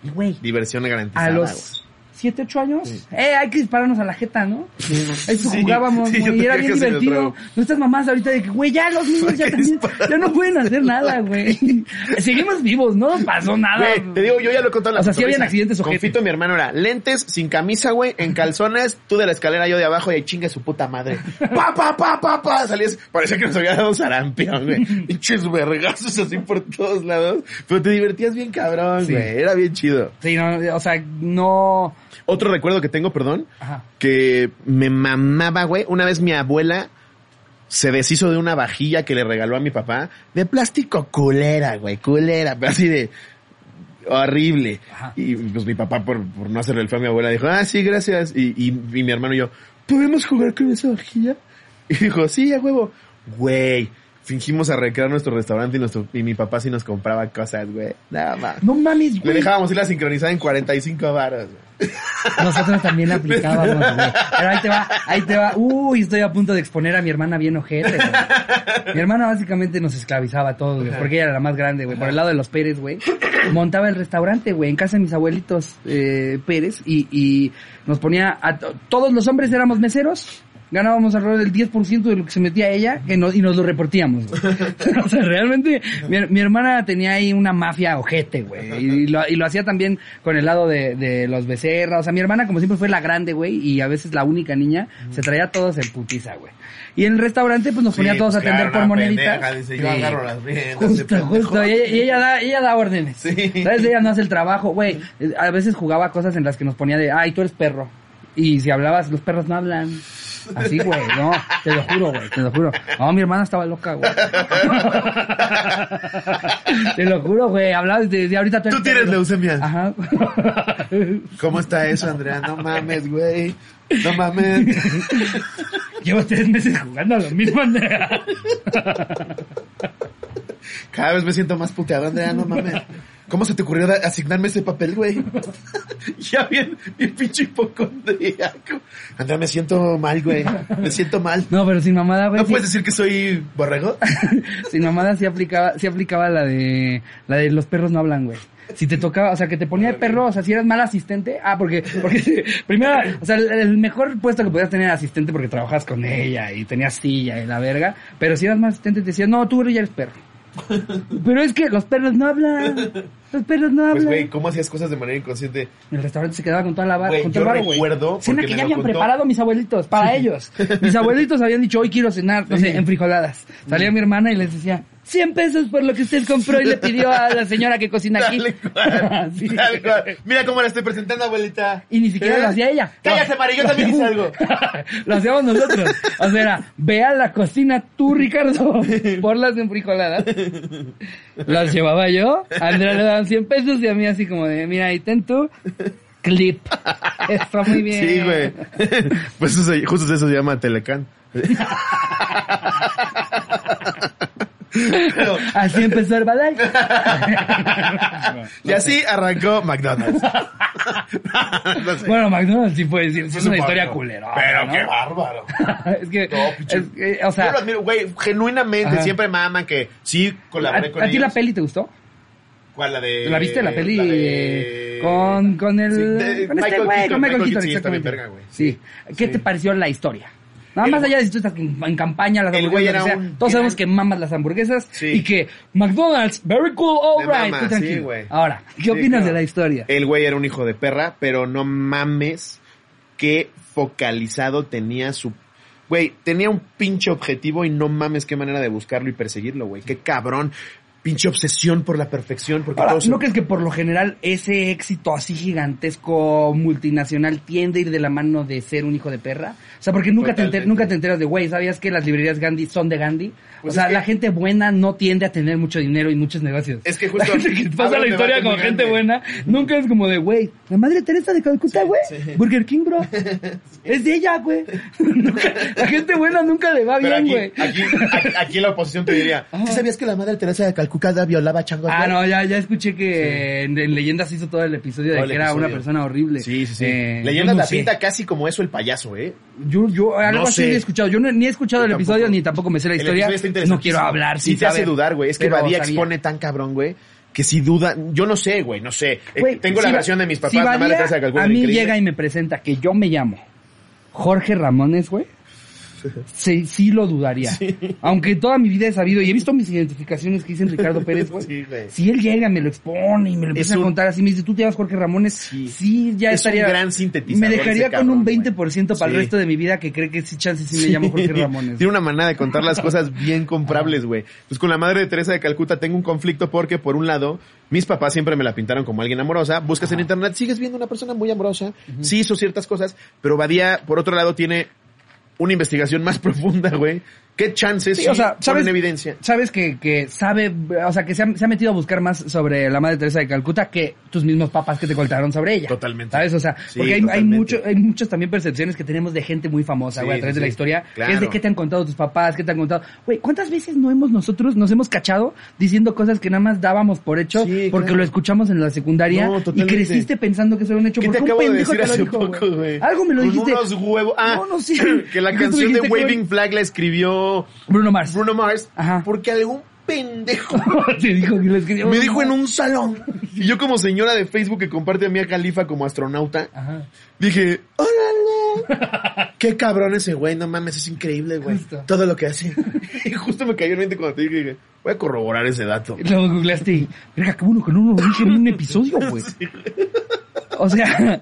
Y, güey, Diversión garantizada. a los 7, 8 años, Sí. eh, hay que dispararnos a la jeta, ¿no? Eso Sí, jugábamos, sí, güey, y era bien divertido. Nuestras mamás ahorita de que, güey, ya los niños ya también, ya no pueden hacer nada, güey. Seguimos vivos, no pasó nada. Te digo, yo ya lo he contado O sea, sí cotorriza. habían accidentes Con ojetes. Fito, mi hermano, era lentes, sin camisa, güey, en calzones, tú de la escalera, yo de abajo, y ahí chingue su puta madre. Pa, pa, pa, pa, pa. Salías, parecía que nos había dado sarampión, güey. Pinches vergazos así por todos lados. Pero te divertías bien cabrón, Sí. güey. Era bien chido. Sí, no, o sea, no... Otro recuerdo que tengo, perdón, Ajá. que me mamaba, güey. Una vez mi abuela se deshizo de una vajilla que le regaló a mi papá de plástico culera, güey, culera, pero así de horrible. Ajá. Y pues mi papá, por, por no hacerle el feo a mi abuela, dijo, ah, sí, gracias. Y, y, y mi hermano y yo, ¿podemos jugar con esa vajilla? Y dijo, sí, a huevo. Güey, fingimos a recrear nuestro restaurante y, nuestro, y mi papá sí nos compraba cosas, güey. Nada más. No mames, Le güey. dejábamos ir la sincronizada en 45 varas, güey. Nosotros también la aplicábamos, güey. Pero ahí te va, ahí te va. Uy, estoy a punto de exponer a mi hermana bien ojete, güey. Mi hermana básicamente nos esclavizaba a todos, güey, porque ella era la más grande, güey. Por el lado de los Pérez, güey. Montaba el restaurante, güey, en casa de mis abuelitos eh, Pérez y, y nos ponía a to- todos los hombres éramos meseros. Ganábamos alrededor del 10% de lo que se metía ella que no- y nos lo repartíamos. güey. o sea, realmente mi, mi hermana tenía ahí una mafia ojete, güey. Y lo, y lo hacía también con el lado de, de los becerras. O sea, mi hermana como siempre fue la grande, güey, y a veces la única niña, se traía a todos en putiza, güey. Y en el restaurante pues nos ponía a Sí, todos a pues, atender por moneditas. dice, yo Sí. agarro las riendas, Justo, justo. Y ella, y ella da, ella da órdenes. Sí. ¿Sabes? Ella no hace el trabajo, güey. A veces jugaba cosas en las que nos ponía de, ay, tú eres perro. Y si hablabas, los perros no hablan. Así, güey, no, te lo juro, güey, te lo juro. No, mi hermana estaba loca, güey. te lo juro, güey, hablabas de, de ahorita Tú tienes leucemia. Ajá. ¿Cómo está eso, Andrea? No mames, güey. No mames. Llevo tres meses jugando a lo mismo, Andrea. Cada vez me siento más puteado, Andrea, no mames. ¿Cómo se te ocurrió asignarme ese papel, güey? ya bien, bien pinche hipocondríaco. Andrea, me siento mal, güey. Me siento mal. No, pero sin mamada, güey. ¿No sí- puedes decir que soy borrego? Sin mamada sí aplicaba, sí aplicaba la de, la de los perros no hablan, güey. Si te tocaba, o sea, que te ponía de perro, o sea, si eras mal asistente, ah, porque, porque, primero, o sea, el, el mejor puesto que podías tener asistente porque trabajas con ella y tenías silla y la verga, pero si eras mal asistente te decían, no, tú ya eres perro. Pero es que los perros no hablan, los perros no Pues, hablan. güey, ¿cómo hacías cosas de manera inconsciente? El restaurante se quedaba con toda la barra, con todo yo el güey. recuerdo, Cena que ya habían contó- preparado mis abuelitos, para ellos. Mis abuelitos habían dicho, hoy quiero cenar, no sé, en frijoladas. Salía mi hermana y les decía, 100 pesos por lo que usted compró y le pidió a la señora que cocina aquí. Tal cual, Sí. tal cual. Mira cómo la estoy presentando, abuelita. Y ni siquiera ¿Eh? lo hacía ella. Cállate. Mari, yo también hice algo. lo hacíamos nosotros. O sea, era, ve a la cocina tú, Ricardo, por las enfrijoladas. Las llevaba yo, a Andrea le daban 100 pesos y a mí así como de, mira, ahí ten tu clip. Está muy bien. Sí, güey. Pues eso, justo eso se llama Telecán. Pero- Así empezó Herbalife. y así arrancó McDonald's. No sé. Bueno, McDonald's sí decir, sí es una historia culera. Pero ¿no? qué bárbaro. es que, No, es o sea, Yo lo admiro, güey, genuinamente, Ajá. siempre maman que sí ¿a, colaboré con a ti la peli te gustó? ¿Cuál? La de... ¿La viste la peli? la de- Con, con el, Sí, de- con este güey, Keaton, con Michael Keaton, Keaton, bien exactamente. verga, güey. Sí. ¿Qué Sí. te pareció la historia? Nada El- más allá de si tú estás en, campaña, las hamburguesas, sea, un todos sabemos que mamas las hamburguesas Sí. y que McDonald's, very cool, all Me right, mama, tú tranquilo. sí. Ahora, ¿qué Sí, opinas claro. de la historia? El güey era un hijo de perra, pero no mames qué focalizado tenía su... Güey, tenía un pinche objetivo y no mames qué manera de buscarlo y perseguirlo, güey. Qué cabrón. Pinche obsesión por la perfección, porque Ahora, todos... ¿no crees que por lo general ese éxito así gigantesco multinacional tiende a ir de la mano de ser un hijo de perra? O sea, porque nunca, te, enter- nunca te enteras de, güey, ¿sabías que las librerías Gandhi son de Gandhi? Pues o sea, es que- la gente buena no tiende a tener mucho dinero y muchos negocios. Es que La justo gente que pasa la historia con gente grande. buena, nunca es como de, güey, la madre Teresa de Calcuta, güey, Burger King, bro. Es de ella, güey. Nunca- la gente buena nunca le va Pero bien, güey. aquí, aquí, aquí la oposición te diría, Ajá. ¿sí sabías que la madre Teresa de Calcuta violaba changos? Ah, güey?" no, ya, ya escuché que en, en Leyendas hizo todo el episodio Todo de el que era una persona horrible. Sí, sí, sí. Eh, Leyendas no la sé. pinta casi como eso el payaso, ¿eh? Yo, yo, algo No así sé. he escuchado. Yo no, ni he escuchado Yo el episodio ni tampoco me sé la historia. No quiero hablar Sí sin te hace dudar, güey. Es que Badía sabía. expone tan cabrón, güey, que si duda... Yo no sé, güey, no sé. Eh, Güey, Tengo si la versión de mis papás, si madre Badía Teresa de Calcuta. A mí increíble. llega y me presenta que yo me llamo Jorge Ramones, güey. Sí, sí lo dudaría. Aunque toda mi vida he sabido y he visto mis identificaciones que dicen Ricardo Pérez, güey. Sí, güey. si él llega, me lo expone y me lo empieza a un- contar así, me dice, tú te llamas Jorge Ramones. Sí. Sí, ya Es un estaría. gran sintetizador Me dejaría con un cabrón, 20% para el resto de mi vida que cree que sí, chance sí me llamo Jorge Ramones. Tiene una manera de contar las cosas bien comprables, güey. Pues con la madre de Teresa de Calcuta tengo un conflicto porque, por un lado, mis papás siempre me la pintaron como alguien amorosa. Buscas en internet, sigues viendo una persona muy amorosa. Sí hizo ciertas cosas, pero Badía, por otro lado, tiene una investigación más profunda, güey. ¿Qué chances Sí, o sea, ¿sabes? evidencia? Sabes que, que sabe, o sea, que se ha, se ha metido a buscar más sobre la Madre Teresa de Calcuta que tus mismos papás que te contaron sobre ella. Totalmente. ¿Sabes? O sea, Sí, porque hay, hay, mucho, hay muchas también percepciones que tenemos de gente muy famosa, Sí, güey, a través de la historia. Claro. Que es de qué te han contado tus papás, qué te han contado. Güey, ¿cuántas veces no hemos nosotros, nos hemos cachado diciendo cosas que nada más dábamos por hecho Sí, porque claro. lo escuchamos en la secundaria No, y creciste pensando que eso era un hecho ¿Qué te acabo de decir hace dijo, poco, güey? Algo me lo Con dijiste. unos huevos. Ah, No, no, sí. que la canción de Waving Flag la escribió Bruno Mars. Bruno Mars. Ajá. Porque algún pendejo te dijo que lo escribió. me dijo en un salón. Y yo como señora de Facebook que comparte a Mia Khalifa como astronauta, Ajá. dije, órale. Qué cabrón ese güey, no mames, es increíble, güey. Justo. Todo lo que hace. Y justo me cayó en mente cuando te dije, dije, voy a corroborar ese dato. Luego googleaste y, verga, qué bueno que no lo dije en un episodio, güey. O sea,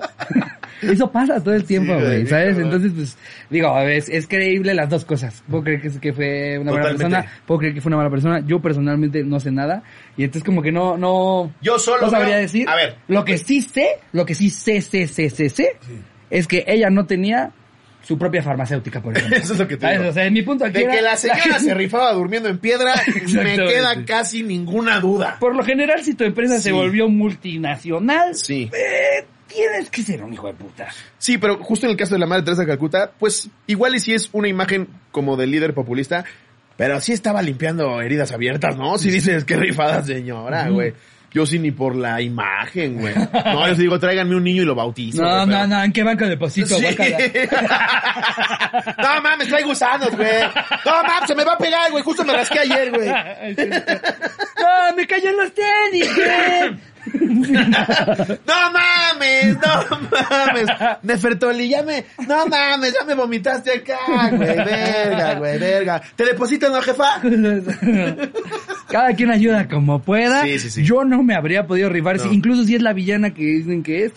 eso pasa todo el tiempo, Sí, güey, güey, ¿sabes? Entonces, pues, digo, es, es creíble las dos cosas. Puedo creer que, que fue una Totalmente. persona, puedo creer que fue una mala persona. Yo personalmente no sé nada. Y entonces como que no, no, Yo solo no sabría veo- decir. A ver. Lo que sí sé, lo que sí sé, sé, sé, sé, sé, es que ella no tenía su propia farmacéutica, por ejemplo. Eso es lo que te digo. O sea, mi punto aquí De era- que la señora gente- se rifaba durmiendo en piedra, me queda casi ninguna duda. Por lo general, si tu empresa se Sí. volvió multinacional, Sí. eh, tienes que ser un hijo de puta. Sí, pero justo en el caso de la madre Teresa de Calcuta, pues igual y si es una imagen como de líder populista, pero sí estaba limpiando heridas abiertas, ¿no? Si dices que rifada señora, güey. Yo sí ni por la imagen, güey. No, yo sí digo, tráiganme un niño y lo bautizo. No, no, pero- no, ¿en qué banco deposito? Sí. Guácala. no mames, trae gusanos, güey. No mames, se me va a pegar, güey. Justo me rasqué ayer, güey. ¡No, me cayó en los tenis, güey! No mames, no mames. Nefertoli, ya me, no mames, ya me vomitaste acá, güey. Verga, güey, verga. ¿Te deposito, no, jefa? Cada quien ayuda como pueda. Sí, sí, sí. Yo no me habría podido rifar, No. si- incluso si es la villana que dicen que es.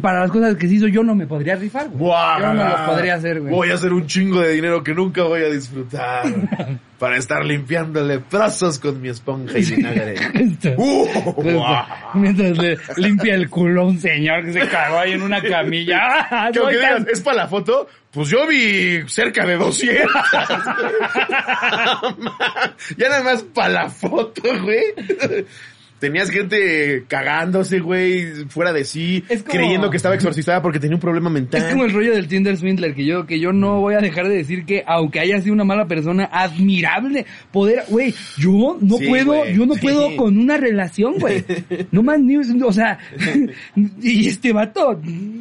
Para las cosas que se hizo, yo no me podría rifar, güey. Yo no los podría hacer, güey. Voy a hacer un chingo de dinero que nunca voy a disfrutar. para estar limpiando leprosos con mi esponja y vinagre. Uh, guau. Mientras le limpia el culo a un señor que se cagó ahí en una camilla. ¡Ah, Que tan- ¿es para la foto? Pues yo vi cerca de 200. ya nada más para la foto, güey. Tenías gente cagándose, güey, fuera de sí, como- creyendo que estaba exorcizada porque tenía un problema mental. Es como el rollo del Tinder Swindler, que yo, que yo no voy a dejar de decir que, aunque haya sido una mala persona, admirable poder, güey, yo no Sí, puedo, yo no sí. puedo con una relación, güey. No más ni, o sea, y este vato,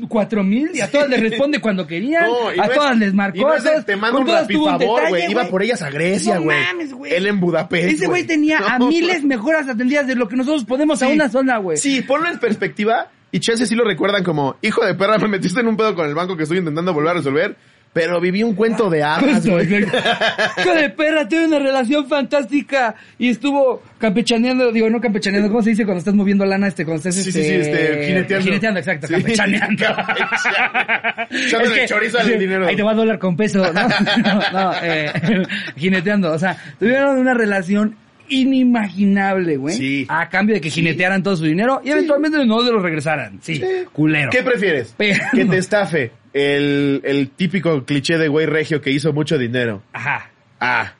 cuatro mil, y a todas les responde cuando querían, No, a no es- todas les marcó, no todas- te mando un rapifavor, güey. Iba por ellas a Grecia, No güey. mames, güey. Él en Budapest. Ese güey tenía a miles mejoras atendidas de lo que nosotros podemos a una sola, güey. Sí, ponlo en perspectiva y chance sí lo recuerdan como, hijo de perra, me metiste en un pedo con el banco que estoy intentando volver a resolver, pero viví un cuento de hadas, güey. Hijo de perra, tuve una relación fantástica y estuvo campechaneando, digo, no campechaneando, ¿cómo se dice cuando estás moviendo lana, este, cuando estás, Sí, sí, este, sí, este, jineteando. Jineteando, exacto, Sí. campechaneando. Echándole chorizo al dinero. Ahí te va a dólar con peso, ¿no? no, no, eh, jineteando, o sea, tuvieron una relación inimaginable, güey. Sí. A cambio de que jinetearan todo su dinero y eventualmente no se lo regresaran. Sí, culero. ¿Qué prefieres? Pero- Que te estafe el, el típico cliché de güey regio que hizo mucho dinero. Ajá. Ah,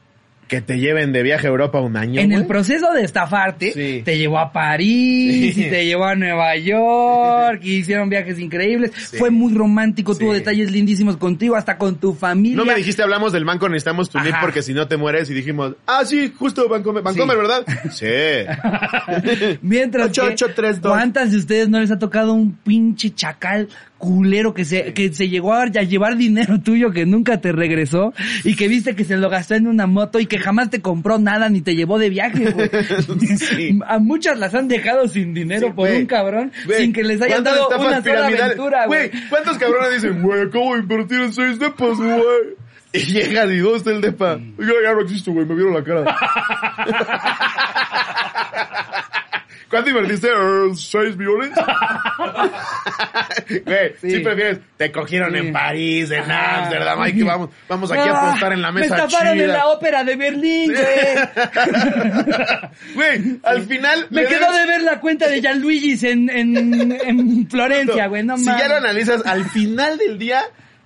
que te lleven de viaje a Europa un año, En el proceso de estafarte, Sí. te llevó a París, Sí. y te llevó a Nueva York, y hicieron viajes increíbles. Sí. Fue muy romántico, tuvo detalles lindísimos contigo, hasta con tu familia. No me dijiste, hablamos del banco, necesitamos tu NIP porque si no te mueres y dijimos, ah, sí, justo Bancomer, Bancomer. ¿verdad? Sí. Mientras Ocho, que, ocho, tres, dos. ¿cuántas de ustedes no les ha tocado un pinche chacal culero que se, que se llegó a, llevar dinero tuyo que nunca te regresó y que viste que se lo gastó en una moto y que jamás te compró nada ni te llevó de viaje, güey? Sí. A muchas las han dejado sin dinero Sí, por un cabrón sin que les hayan ¿cuántas dado una sola aventura, güey. ¿cuántos cabrones dicen, güey, acabo de invertir en seis depas, güey? Y llegan y ¿dónde está el depa? Yo ya no existo, güey, me vieron la cara. ¿Cuánto invertiste? Eh, ¿Seis millones? Güey, Sí. sí. prefieres, te cogieron Sí. en París, en Ajá. Amsterdam, ay, que vamos, vamos aquí a Ah, apostar en la mesa Me estafaron chida. en la ópera de Berlín, güey. Güey, al final... Me quedó debes- de ver la cuenta de Gianluigi's en, en, en Florencia, güey, no si ya lo analizas, al final del día,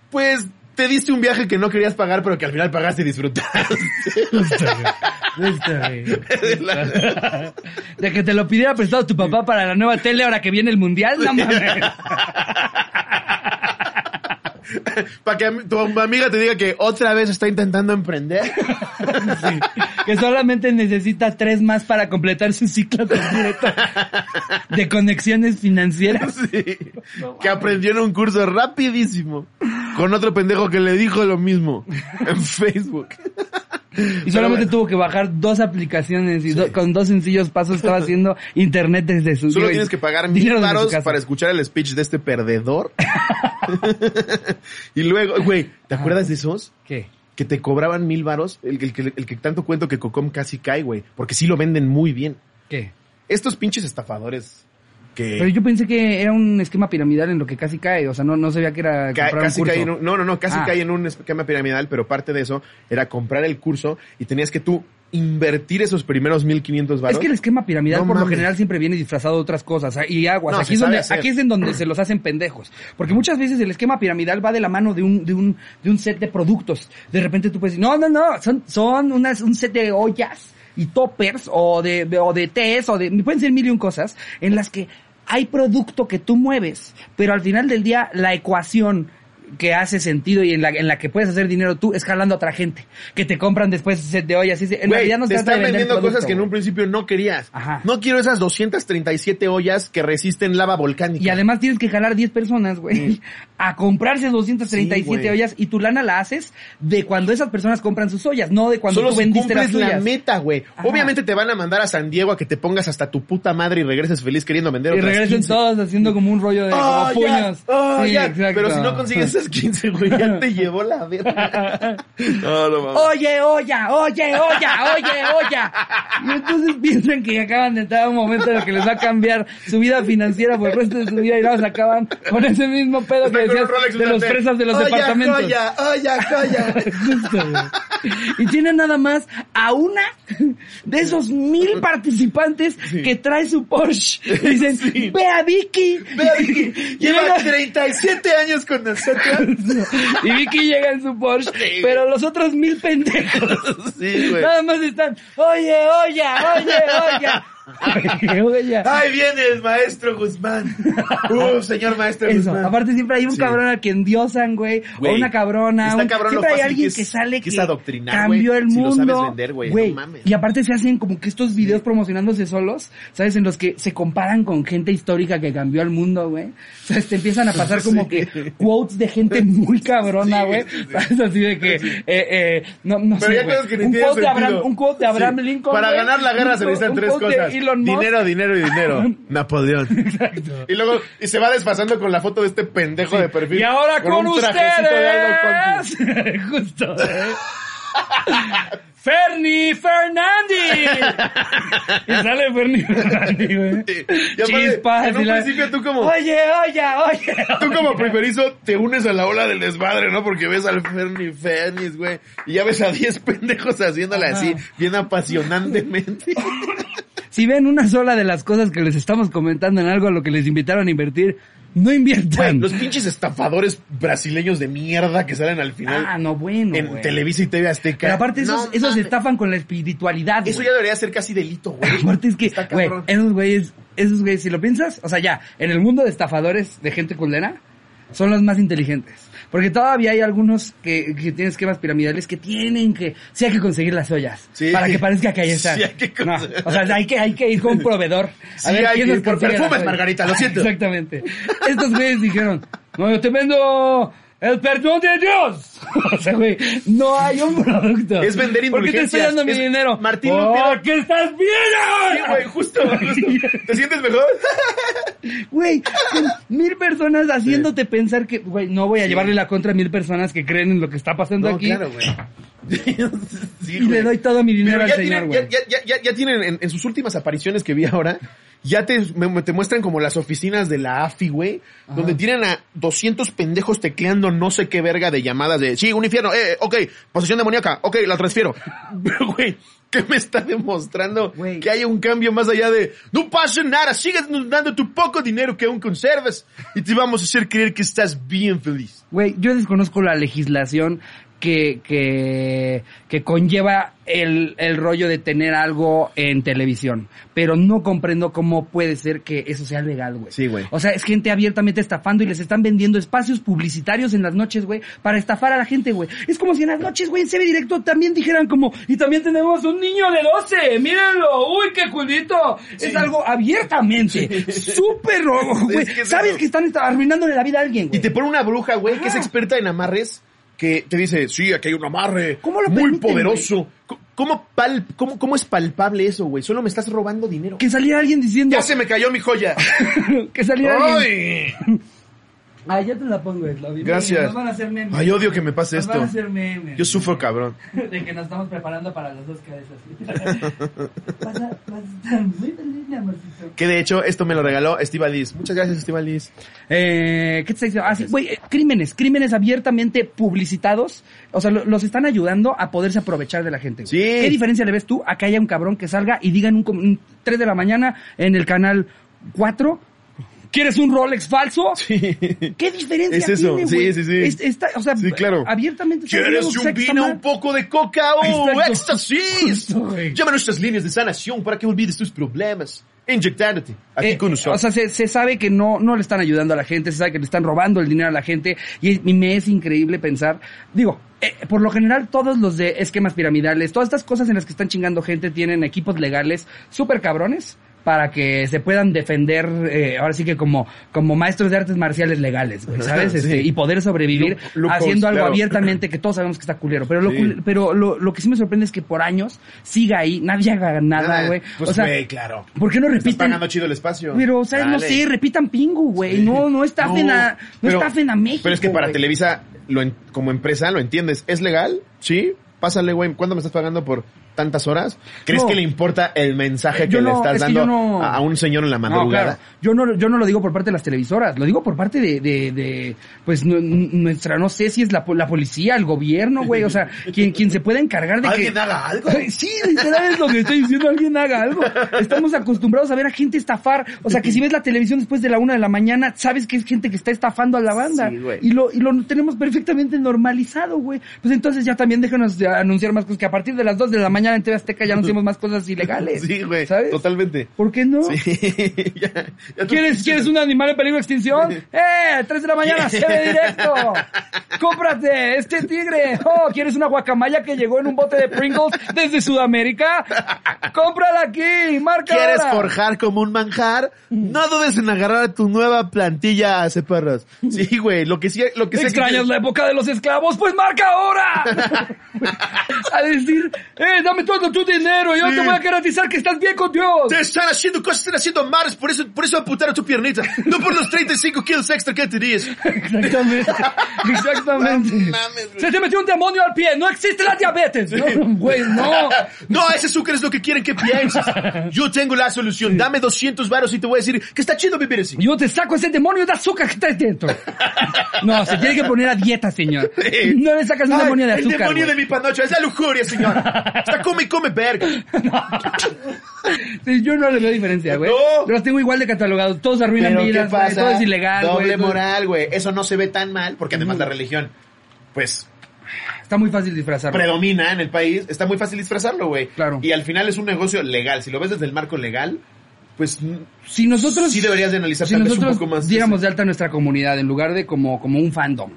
pues te diste un viaje que no querías pagar, pero que al final pagaste y disfrutaste. De que te lo pidiera prestado tu papá para la nueva tele ahora que viene el mundial, no mames. Para que tu amiga te diga que otra vez está intentando emprender. Sí. Que solamente necesita tres más para completar su ciclo completo de conexiones financieras. Sí. Que aprendió en un curso rapidísimo. Con otro pendejo que le dijo lo mismo. En Facebook. Y solamente tuvo que bajar dos aplicaciones y do- con dos sencillos pasos estaba haciendo internet desde su Solo tienes que pagar mil casa. para escuchar el speech de este perdedor. y luego, güey, ¿te acuerdas de esos? ¿Qué? Que te cobraban mil varos. El, el que- el que tanto cuento que Cocom casi cae, güey. Porque sí lo venden muy bien. ¿Qué? Estos pinches estafadores que... Pero yo pensé que era un esquema piramidal en lo que casi cae, o sea, no, no sabía que era comprar un casi curso. cae en un, no, no, no, casi Ah. cae en un esquema piramidal, pero parte de eso era comprar el curso y tenías que tú invertir esos primeros 1500 varos. Es que el esquema piramidal No por lo general siempre viene disfrazado de otras cosas. Y aguas, No, aquí, se es donde, hacer. aquí es en donde se los hacen pendejos. Porque muchas veces el esquema piramidal va de la mano de un, de un, de un set de productos. De repente tú puedes decir, no, no, no, son, son unas, un set de ollas y toppers o de, de- o de tés o de, pueden ser mil y un cosas en las que hay producto que tú mueves, pero al final del día la ecuación que hace sentido y en la, en la que puedes hacer dinero tú es jalando a otra gente que te compran después de ollas. En Güey, realidad no se te de están vendiendo producto, cosas que en un principio no querías. Ajá. No quiero esas 237 ollas que resisten lava volcánica. Y además tienes que jalar 10 personas, güey, a comprarse 237 Sí, ollas y tu lana la haces de cuando esas personas compran sus ollas, no de cuando Solo tú si vendiste las cumples la meta, güey. Obviamente te van a mandar a San Diego a que te pongas hasta tu puta madre y regreses feliz queriendo vender y otras regresen 15. todos haciendo como un rollo de Oh, como puños. oh, Sí. Pero si no consigues tienes 15, güey, ya te llevó la verga. No, no mames. Oye, olla, oye, olla, oye, olla. Y entonces piensan que acaban de entrar a un momento en el que les va a cambiar su vida financiera por el resto de su vida y nada más acaban con ese mismo pedo que decías de los fresas de los Olla, departamentos. Colla, olla, colla. Justo, güey. Y tienen nada más a una de esos mil participantes que trae su Porsche. Y dicen, ve a Vicky. Ve a Vicky, lleva Llega- 37 años con nosotros. Y Vicky llega en su Porsche, pero los otros mil pendejos Sí, güey. nada más están, oye, oye, oye, oye. Ahí viene el maestro Guzmán. Uh, señor maestro Eso, Guzmán. aparte siempre hay un Sí. cabrón al que endiosan, güey, o una cabrona. un- cabrón siempre hay alguien que es- sale que cambió el si lo mundo. sabes vender, güey, no mames. Y aparte se hacen como que estos videos promocionándose solos, ¿sabes? En los que se comparan con gente histórica que cambió el mundo, güey. Sea, te empiezan a pasar como que quotes de gente muy cabrona, güey. ¿Sabes? Así de que, eh, eh, no, no Pero sé, ya que un, quote de Abraham, un quote de Abraham. Lincoln. Para güey. ganar la guerra se necesitan tres cosas. Elon Musk. Dinero, dinero y dinero. Napoleón. Y luego, y se va desfasando con la foto de este pendejo de perfil. Y ahora con, un trajecito de ustedes, justo, ¿eh? Fernie Fernández. y sale Fernie Fernández, güey. Y aparte, Chispas. en un y la- principio tú como- Oye, oye, oye. Tú como primerizo te unes a la ola del desmadre, ¿no? Porque ves al Fernie Fernis, güey. Y ya ves a 10 pendejos haciéndole Ajá. así, bien apasionantemente. Si ven una sola de las cosas que les estamos comentando en algo a lo que les invitaron a invertir, no inviertan. Los pinches estafadores brasileños de mierda que salen al final Ah, no, bueno, en güey. Televisa y TV Azteca. Pero aparte esos, No esos estafan con la espiritualidad, Eso güey. ya debería ser casi delito, güey. Aparte es que, Está güey, esos güeyes, esos güeyes, si lo piensas, o sea, ya, en el mundo de estafadores de gente culera, son los más inteligentes. Porque todavía hay algunos que, que tienen esquemas piramidales que tienen que, sí hay que conseguir las ollas. Sí. Para que parezca que ahí está. Sí hay que No, o sea, hay que, hay que ir con un proveedor. Sí, hay que nos ir por perfumes. Margarita, lo siento. Exactamente. Estos güeyes dijeron, no, yo te vendo el perdón de Dios. o sea, güey, no hay un producto. Es vender ¿Por qué te estoy dando mi dinero? Martín ¿Por Lutero. qué estás bien? Sí, güey, justo, justo. ¿Te sientes mejor? Güey, con mil personas haciéndote pensar que, güey, no voy a llevarle la contra a mil personas que creen en lo que está pasando No, aquí. claro, güey. Sí, Y güey. le doy todo mi dinero Pero al ya señor, tienen, güey. ya, ya, ya, ya tienen en, en sus últimas apariciones que vi ahora, ya te, me- te muestran como las oficinas de la AFI, güey, donde tienen a 200 pendejos tecleando no sé qué verga de llamadas de, sí, un infierno, eh, ok, posesión demoníaca, ok, la transfiero. Pero, güey, ¿qué me está demostrando? Que hay un cambio más allá de, no pasa nada, sigues nos dando tu poco dinero que aún conservas y te vamos a hacer creer que estás bien feliz. Güey, yo desconozco la legislación que, que, que conlleva el, el rollo de tener algo en televisión. Pero no comprendo cómo puede ser que eso sea legal, güey. Sí, güey. O sea, es gente abiertamente estafando y les están vendiendo espacios publicitarios en las noches, güey, para estafar a la gente, güey. Es como si en las noches, güey, en CB Directo también dijeran como, y también tenemos un niño de 12, mírenlo, uy, qué culito. Es algo abiertamente, súper, güey. Es que es Sabes eso. que están arruinándole la vida a alguien, Y güey. te pone una bruja, güey, que es experta en amarres, que te dice, sí, aquí hay un amarre. ¿Cómo lo Muy permiten, poderoso. ¿Cómo, pal- cómo, ¿Cómo es palpable eso, güey? Solo me estás robando dinero. Que saliera alguien diciendo, Ya se me cayó mi joya. que saliera alguien. Ah, ya te la pongo, Eslavio. Gracias. Nos van a hacer memes. Ay, odio que me pase Nos van a esto. hacer memes. Yo sufro cabrón. De que nos estamos preparando para las dos cabezas. Vas a, vas a estar muy feliz, amorcito. Que de hecho, esto me lo regaló Estivalis. Muchas gracias, Estivalis. Eh, ¿qué te está diciendo? Ah, sí, güey, eh, crímenes, crímenes abiertamente publicitados. O sea, lo- los están ayudando a poderse aprovechar de la gente. güey. Sí. ¿Qué diferencia le ves tú a que haya un cabrón que salga y diga en un, com- un 3 de la mañana en el canal 4? ¿Quieres un Rolex falso? Sí. ¿Qué diferencia Es eso, tiene, sí, güey? sí, sí. Es- está- o sea, Sí, claro. abiertamente. ¿Quieres un vino, un poco de coca o éxtasis? Llama a nuestras líneas de sanación para que olvides tus problemas. Inyectándote. Aquí Eh, con nosotros. O sea, se, se sabe que no, no le están ayudando a la gente, se sabe que le están robando el dinero a la gente y, y me es increíble pensar, digo, eh, por lo general todos los de esquemas piramidales, todas estas cosas en las que están chingando gente tienen equipos legales súper cabrones para que se puedan defender, eh, ahora sí que como, como maestros de artes marciales legales, güey, ¿sabes? Sí. Este, y poder sobrevivir Lu- haciendo algo claro. abiertamente que todos sabemos que está culero. Pero, lo, Sí. cul- pero lo, lo que sí me sorprende es que por años siga ahí, nadie haga nada, güey. Pues, o sea, güey, claro. ¿por qué no Estás repiten? pagando chido el espacio. Pero, o sea, no sé, repitan pingo, güey. Sí. No, no estafen a, no pero- estafen a México. Pero es que para güey. Televisa, lo en- como empresa, lo entiendes. ¿Es legal? Sí. Pásale, güey. ¿Cuánto me estás pagando por tantas horas? ¿Crees No. que le importa el mensaje que Yo le estás es que dando no- a un señor en la madrugada? claro. Yo no, yo no lo digo por parte de las televisoras, lo digo por parte de, de, de pues, nu- nuestra, no sé si es la, la policía, el gobierno, güey, o sea, quien, quien se puede encargar de ¿Alguien que... haga algo? Sí, literal es lo que estoy diciendo, alguien haga algo. Estamos acostumbrados a ver a gente estafar, o sea, que si ves la televisión después de la una de la mañana, sabes que es gente que está estafando a la banda. Sí, y lo, y lo tenemos perfectamente normalizado, güey. Pues entonces ya también déjanos anunciar más cosas, que a partir de las dos de la mañana en TV Azteca ya anunciamos más cosas ilegales. Sí, güey. ¿Sabes? Totalmente. ¿Por qué no? Sí. Ya- ya tú- ¿Quieres, ¿Quieres un animal en peligro de extinción? ¡Eh! ¡Tres de la mañana! ¡Se ve directo! ¡Cómprate este tigre! ¡Oh! ¿Quieres una guacamaya que llegó en un bote de Pringles desde Sudamérica? ¡Cómprala aquí! ¡Marca ¿Quieres ahora! forjar como un manjar? No dudes en agarrar a tu nueva plantilla perros. Sí, güey. Lo que sí, lo que ¿Extrañas la época de los esclavos? ¡Pues marca ahora! a decir, ¡eh! ¡Dame todo tu dinero! ¡Yo Sí. te voy a garantizar que estás bien con Dios! Te están haciendo cosas, están haciendo mares, por eso, por eso amputaron tu piernita. No por los 35 kilos extra que tenías. Exactamente. Exactamente. Mames. Se te metió un demonio al pie. No existe la diabetes. No, güey, no. No, ese azúcar es lo que quieren que pienses. Yo tengo la solución. Dame 200 varos y te voy a decir que está chido vivir así. Yo te saco ese demonio de azúcar que está ahí dentro. No, se tiene que poner a dieta, señor. No le sacas un Ay, demonio de el azúcar. demonio güey. de mi panocha es la lujuria, señor. Está come y come verga. Sí, yo no le veo diferencia, güey. No. Los tengo igual de catalogados. Todos arruinan Pero vidas, ¿qué güey. pasa? Todo es ilegal, güey. Doble todo- moral, güey. Eso no se ve tan mal porque además la religión, pues, Está muy fácil disfrazarlo. predomina en el país. Está muy fácil disfrazarlo, güey. Claro. Y al final es un negocio legal. Si lo ves desde el marco legal, pues Si nosotros... sí deberías de analizar si tal vez un nosotros poco más. diéramos de alta nuestra comunidad en lugar de como, como un fandom,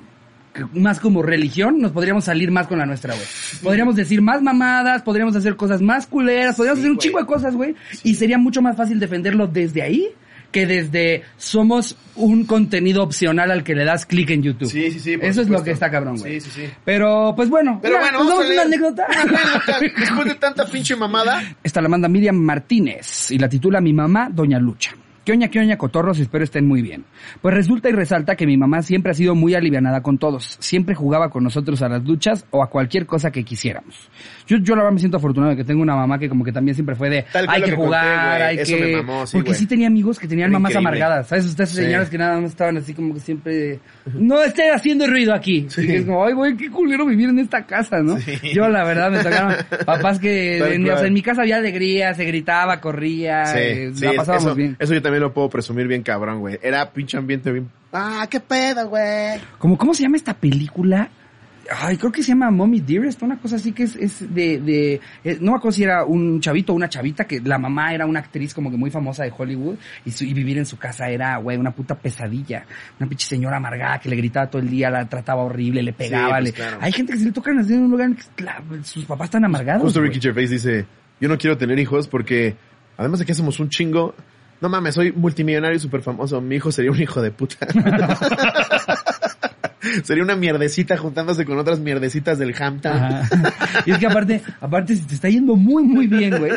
más como religión, nos podríamos salir más con la nuestra, güey. Podríamos decir más mamadas, podríamos hacer cosas más culeras, podríamos Sí, hacer un chingo de cosas, güey. Y sería mucho más fácil defenderlo desde ahí que desde somos un contenido opcional al que le das clic en YouTube. Sí, sí, sí. Eso es lo que está cabrón, güey. Sí, sí, sí. Pero, pues bueno. Pero mira, bueno, ¿nos vamos a leer una anécdota. Después de tanta pinche mamada. Esta la manda Miriam Martínez y la titula Mi mamá, Doña Lucha. ¿Qué oña, qué oña, cotorros? Espero estén muy bien. Pues resulta y resalta que mi mamá siempre ha sido muy alivianada con todos. Siempre jugaba con nosotros a las luchas o a cualquier cosa que quisiéramos. Yo, yo la verdad me siento afortunado de que tengo una mamá que como que también siempre fue de Tal hay que jugar, hay Eso que... me mamó, sí, Porque sí tenía amigos que tenían Era mamás increíble. amargadas. ¿Sabes? Ustedes Sí. señoras que nada más estaban así como que siempre... No esté haciendo ruido aquí. Sí. Y es como, ay, güey, qué culero vivir en esta casa, ¿no? Sí. Yo la verdad me tocaron papás que... En, o sea, cual. en mi casa había alegría, se gritaba, corría, Sí, eh, la pasábamos eso, bien. eso yo también lo puedo presumir bien cabrón, güey. Era pinche ambiente bien... Ah, qué pedo, güey. Como, ¿Cómo se llama esta película? Ay, creo que se llama Mommy Dearest, una cosa así que es, es de, de eh, no me acuerdo si era un chavito o una chavita, que la mamá era una actriz como que muy famosa de Hollywood, y, su- y vivir en su casa era, güey, una puta pesadilla. Una pinche señora amargada que le gritaba todo el día, la trataba horrible, le pegaba. pues, le- claro. Hay gente que se le tocan así en un lugar en que la- sus papás están amargados. Justo. Ricky Gervais dice, yo no quiero tener hijos porque además de que hacemos un chingo, no mames, soy multimillonario y súper famoso, mi hijo sería un hijo de puta. sería una mierdecita juntándose con otras mierdecitas del Hampton. Y es que aparte, aparte si te está yendo muy, muy bien, güey.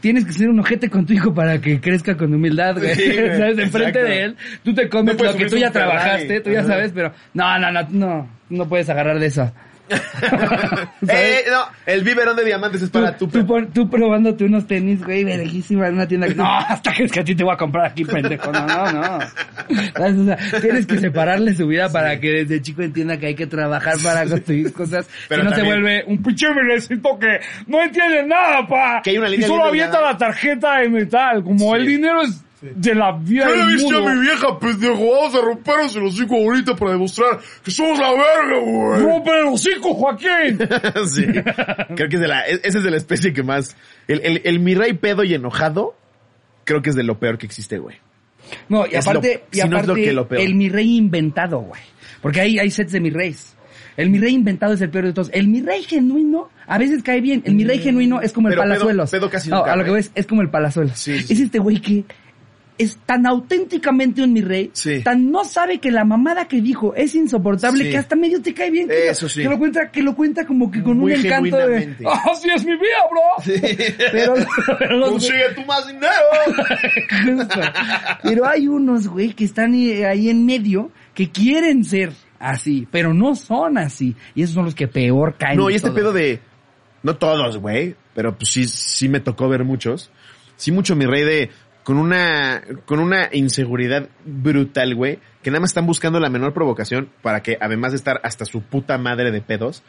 Tienes que ser un ojete con tu hijo para que crezca con humildad, güey. Sí, güey, ¿Sabes? Enfrente de él, tú te comes No lo que tú ya trabajaste, tú ya sabes, pero no, no, no, no, no puedes agarrar de eso. Eh, no, el biberón de diamantes es para tú, tu... tú, pon- tú probándote unos tenis, güey, verguísima en una tienda que, no, hasta que es que a ti te voy a comprar aquí, pendejo. No, no, no. ¿Sabes? O sea, tienes que separarle su vida para que desde chico entienda que hay que trabajar para conseguir cosas. Pero si no se vuelve un pinche merecito que no entiende nada, pa. Que hay una y línea solo bien avienta la tarjeta de metal. Como Sí. el dinero es de la vida Yo del le viste a mundo. mi vieja, pendejo. Vamos a rompernos el hocico ahorita para demostrar que somos la verga, güey. ¡Rompe el hocico, Joaquín! sí. Creo que es de la, e- ese es de la especie que más, el, el, el mi rey pedo y enojado, creo que es de lo peor que existe, güey. No, y Es aparte, lo- y si no es aparte lo que lo peor. el mi rey inventado, güey. Porque hay, hay sets de mi reyes. El mi rey inventado es el peor de todos. El mi rey genuino a veces cae bien. El mi rey genuino es como el Pero pedo- palazuelos. pedo casi no, nunca, a lo que ves es como el palazuelos. Sí, sí, Es este güey que es tan auténticamente un mi rey, Sí. tan no sabe que la mamada que dijo es insoportable Sí. que hasta medio te cae bien. Que, Eso sí. que lo cuenta, que lo cuenta como que con Muy un encanto de, así es mi vida, bro. Pero, pero los- Consigue tu más dinero. Pero hay unos, güey, que están ahí ahí en medio que quieren ser así, pero no son así. Y esos son los que peor caen. No, y este todo. pedo de, no todos, güey, pero pues sí, sí me tocó ver muchos. Sí mucho mi rey de, con una, con una inseguridad brutal, güey, que nada más están buscando la menor provocación para que, además de estar hasta su puta madre de pedos,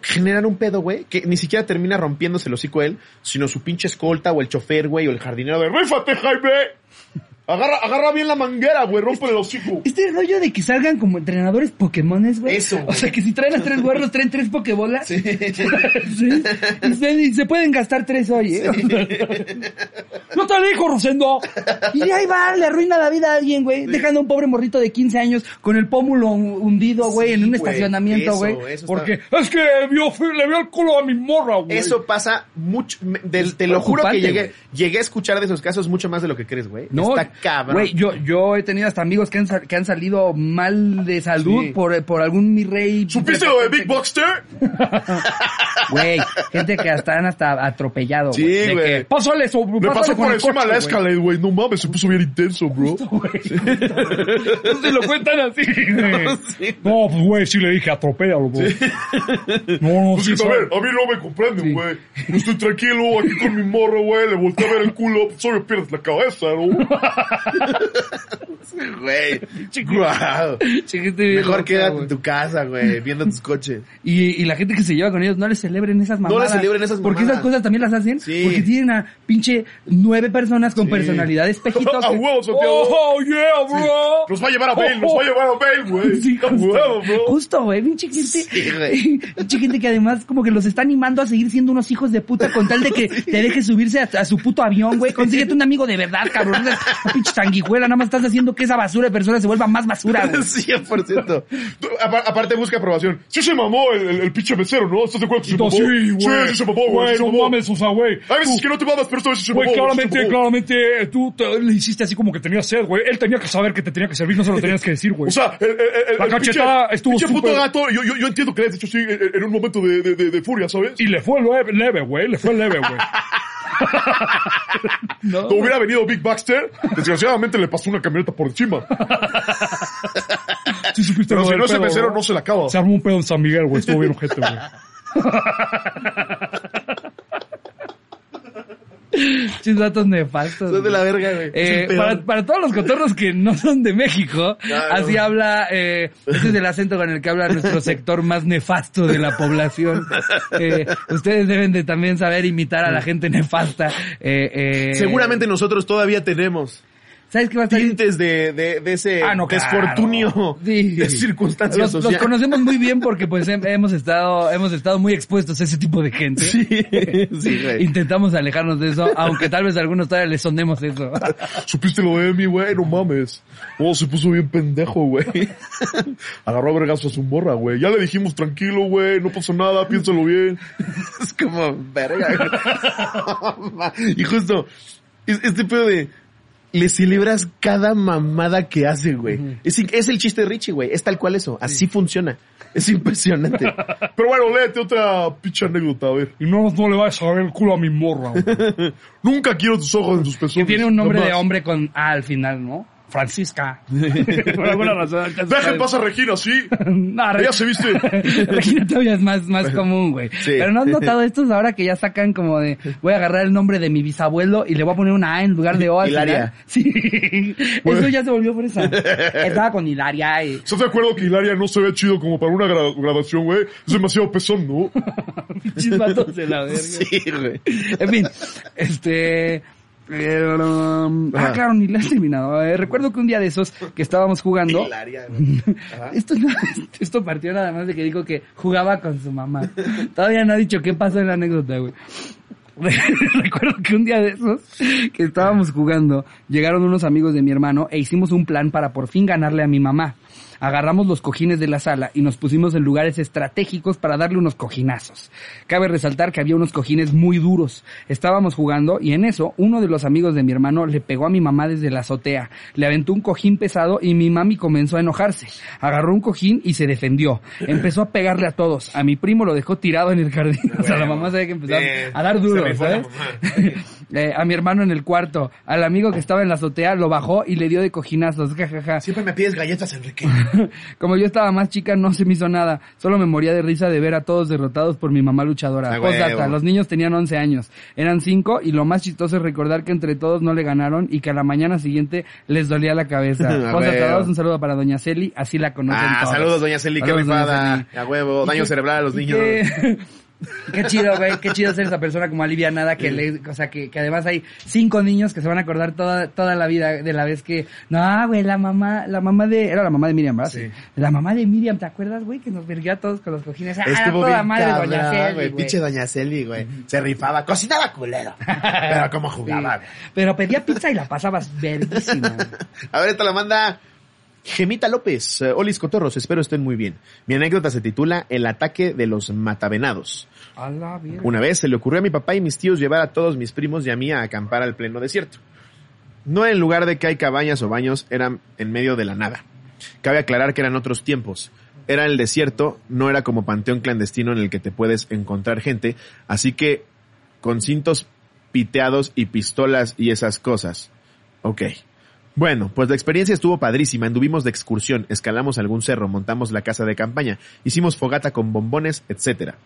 generar un pedo, güey, que ni siquiera termina rompiéndose el hocico él, sino su pinche escolta o el chofer, güey, o el jardinero de, ¡Rífate, Jaime! Agarra, agarra bien la manguera, güey, rompe el hocico. Este rollo de que salgan como entrenadores Pokémones, güey. Eso, güey. O sea, que si traen las tres güerros, traen tres Pokébolas. Sí. Y, se, y se pueden gastar tres hoy, ¿eh? no te dijo, Rosendo. Y ahí va, le arruina la vida a alguien, güey. Dejando a un pobre morrito de 15 años con el pómulo hundido, güey, Sí, en un güey, estacionamiento, eso, güey. eso está- Porque es que vio, le vio el culo a mi morra, güey. Eso pasa mucho, del- te lo juro que llegué, güey. llegué a escuchar de esos casos mucho más de lo que crees, güey. No, Está cabrón. Güey, yo, yo he tenido hasta amigos que han, sal- que han salido mal de salud Sí. por, por algún mi rey. ¿Supiste lo de Big Boxster? Güey, gente que hasta han hasta atropellado, Sí, güey. Pásale eso, Me pasó por el encima coche, la güey". Escalade, güey. No mames, se puso bien intenso, bro. No se lo cuentan así, güey. Sí. No, pues güey, sí le dije, atropéllalo, bro. No, no, Pues, sí, a ver, a mí no me comprenden, güey. Yo estoy tranquilo aquí con mi morro, güey. Le volteé a ver el culo. Pues obvio pierdes la cabeza, ¿no? Güey. Mejor quédate en tu casa, güey, viendo tus coches. Y, y la gente que se lleva con ellos, no les celebren esas No mamadas. les celebren esas Porque mamadas. esas cosas también las hacen. Sí. Porque tienen a pinche nueve personas con Sí. personalidades pejitos. A que- huevo, Santiago. Oh, yeah, bro. Nos va a llevar a Bale, nos va a llevar a Bale, güey. Sí, A justo, huevo, bro. justo, güey, pinche gente, güey. pinche gente que además como que los está animando a seguir siendo unos hijos de puta con tal de que te dejes subirse a, a su puto avión, güey, consíguete un amigo de verdad, cabrón, pinche sanguijuela, nada más estás haciendo que esa basura de personas se vuelva más basura, güey. 100%. Tú, apa- Aparte busca aprobación. Sí se mamó el, el, el pinche mesero, ¿no? ¿Estás de acuerdo que se No, mamó? sí, güey. Sí, se mamó, güey. Güey, se no mamó. mames, o sea, güey. Hay veces Tú- que no te mamas, pero esta vez sí se Güey, mamó. se claramente, mamó. claramente, eh, tú te- le hiciste así como que tenías sed, güey. Él tenía que saber que te tenía que servir, no se lo tenías que decir, güey. O sea, el, el, el, La el cachetada pinche, estuvo pinche puto súper- gato, yo, yo, yo entiendo que le has dicho sí en, en un momento de, de, de, de furia, ¿sabes? Y le fue leve, leve, güey. Le fue leve, güey. No, hubiera venido Big Baxter, desgraciadamente le pasó una camioneta por encima. Sí supiste Pero si no ese pedo, mesero ¿no? no se la acaba. Se armó un pedo en San Miguel, güey. Estuvo bien ojete, güey. Pinches datos nefastos. Son de la verga, güey. Eh, para, para todos los cotorros que no son de México, Claro. así habla, eh, ese es el acento con el que habla nuestro sector más nefasto de la población. Eh, ustedes deben de también saber imitar a la gente nefasta. Eh, Seguramente nosotros todavía tenemos ¿Sabes qué va a estar? tintes de, de, de ese Ah, no, claro. desfortunio Sí. de circunstancias Los, los sociales. conocemos muy bien porque pues hem- hemos estado, hemos estado muy expuestos a ese tipo de gente. Sí, sí, güey. Intentamos alejarnos de eso, aunque tal vez a algunos todavía les sonemos eso. ¿Supiste lo de Emi, güey? No mames. Oh, se puso bien pendejo, güey. Agarró a vergazo a su morra, güey. Ya le dijimos, tranquilo, güey, no pasa nada, piénsalo bien. es como, verga, güey. y justo, es- este pedo de, le celebras cada mamada que hace, güey. es, el chiste de Richie, güey. Es tal cual eso. Así funciona. Es impresionante. Pero bueno, léete otra pinche anécdota, a ver. Y no, no le vayas a ver el culo a mi morra, güey. Nunca quiero tus ojos en tus pezones. Que tiene un nombre de hombre con A al final, ¿no? Francisca. Por alguna razón. Dejen pasar a Regina, sí. No, Re- Ella se viste. Regina todavía es más, más común, güey. Sí. Pero no has notado estos ahora que ya sacan como de, voy a agarrar el nombre de mi bisabuelo y le voy a poner una A en lugar de O al Hilaria. final. Sí. Eso ya se volvió por esa. Estaba con Hilaria y... ¿Estás de acuerdo que Hilaria no se ve chido como para una gra- grabación, güey? Es demasiado pezón, ¿no? Pinches vatos de la verga. güey. En fin, este... ah, claro, ni la has terminado. Eh, recuerdo que un día de esos que estábamos jugando... Hilaria. Esto, esto partió nada más de que dijo que jugaba con su mamá. Todavía no ha dicho qué pasó en la anécdota, güey. Recuerdo que un día de esos que estábamos jugando, llegaron unos amigos de mi hermano e hicimos un plan para por fin ganarle a mi mamá. Agarramos los cojines de la sala y nos pusimos en lugares estratégicos para darle unos cojinazos. Cabe resaltar que había unos cojines muy duros. Estábamos jugando y en eso uno de los amigos de mi hermano le pegó a mi mamá desde la azotea. Le aventó un cojín pesado y mi mami comenzó a enojarse. Agarró un cojín y se defendió. Empezó a pegarle a todos. A mi primo lo dejó tirado en el jardín. o sea, la mamá sabe que empezó Bien. a dar duro, ¿sabes? Eh, a mi hermano en el cuarto, al amigo que estaba en la azotea lo bajó y le dio de cojinazos, jajaja. Siempre me pides galletas, Enrique. Como yo estaba más chica, no se me hizo nada. Solo me moría de risa de ver a todos derrotados por mi mamá luchadora. Postdata, huevo. los niños tenían 11 años. Eran 5 y lo más chistoso es recordar que entre todos no le ganaron y que a la mañana siguiente les dolía la cabeza. Postdata. 2, un saludo para Doña Celi, así la conocen Ah, todos. saludos, doña Celi, qué rifada. A huevo, daño cerebral a los niños. qué chido, güey, qué chido ser esa persona como alivianada que le, o sea, que, que además hay cinco niños que se van a acordar toda, toda la vida de la vez que, no, güey, la mamá, la mamá de, era la mamá de Miriam, ¿verdad? Sí. La mamá de Miriam, ¿te acuerdas, güey? Que nos verguió a todos con los cojines. Ah, Estuvo toda bien madre Doña Celi, güey. Pinche doña Celi, güey. Se rifaba. Cocinaba culero. Pero cómo jugaba, güey. Pero pedía pizza y la pasabas verguísima. A ver, esta la manda Gemita López. Eh, Olis Cotorros, espero estén muy bien. Mi anécdota se titula El ataque de los matavenados. Una vez se le ocurrió a mi papá y mis tíos llevar a todos mis primos y a mí a acampar al pleno desierto. No en lugar de que hay cabañas o baños, eran en medio de la nada. Cabe aclarar que eran otros tiempos. Era el desierto, no era como panteón clandestino en el que te puedes encontrar gente, así que con cintos piteados y pistolas y esas cosas. Ok. Bueno, pues la experiencia estuvo padrísima, anduvimos de excursión, escalamos algún cerro, montamos la casa de campaña, hicimos fogata con bombones, etcétera.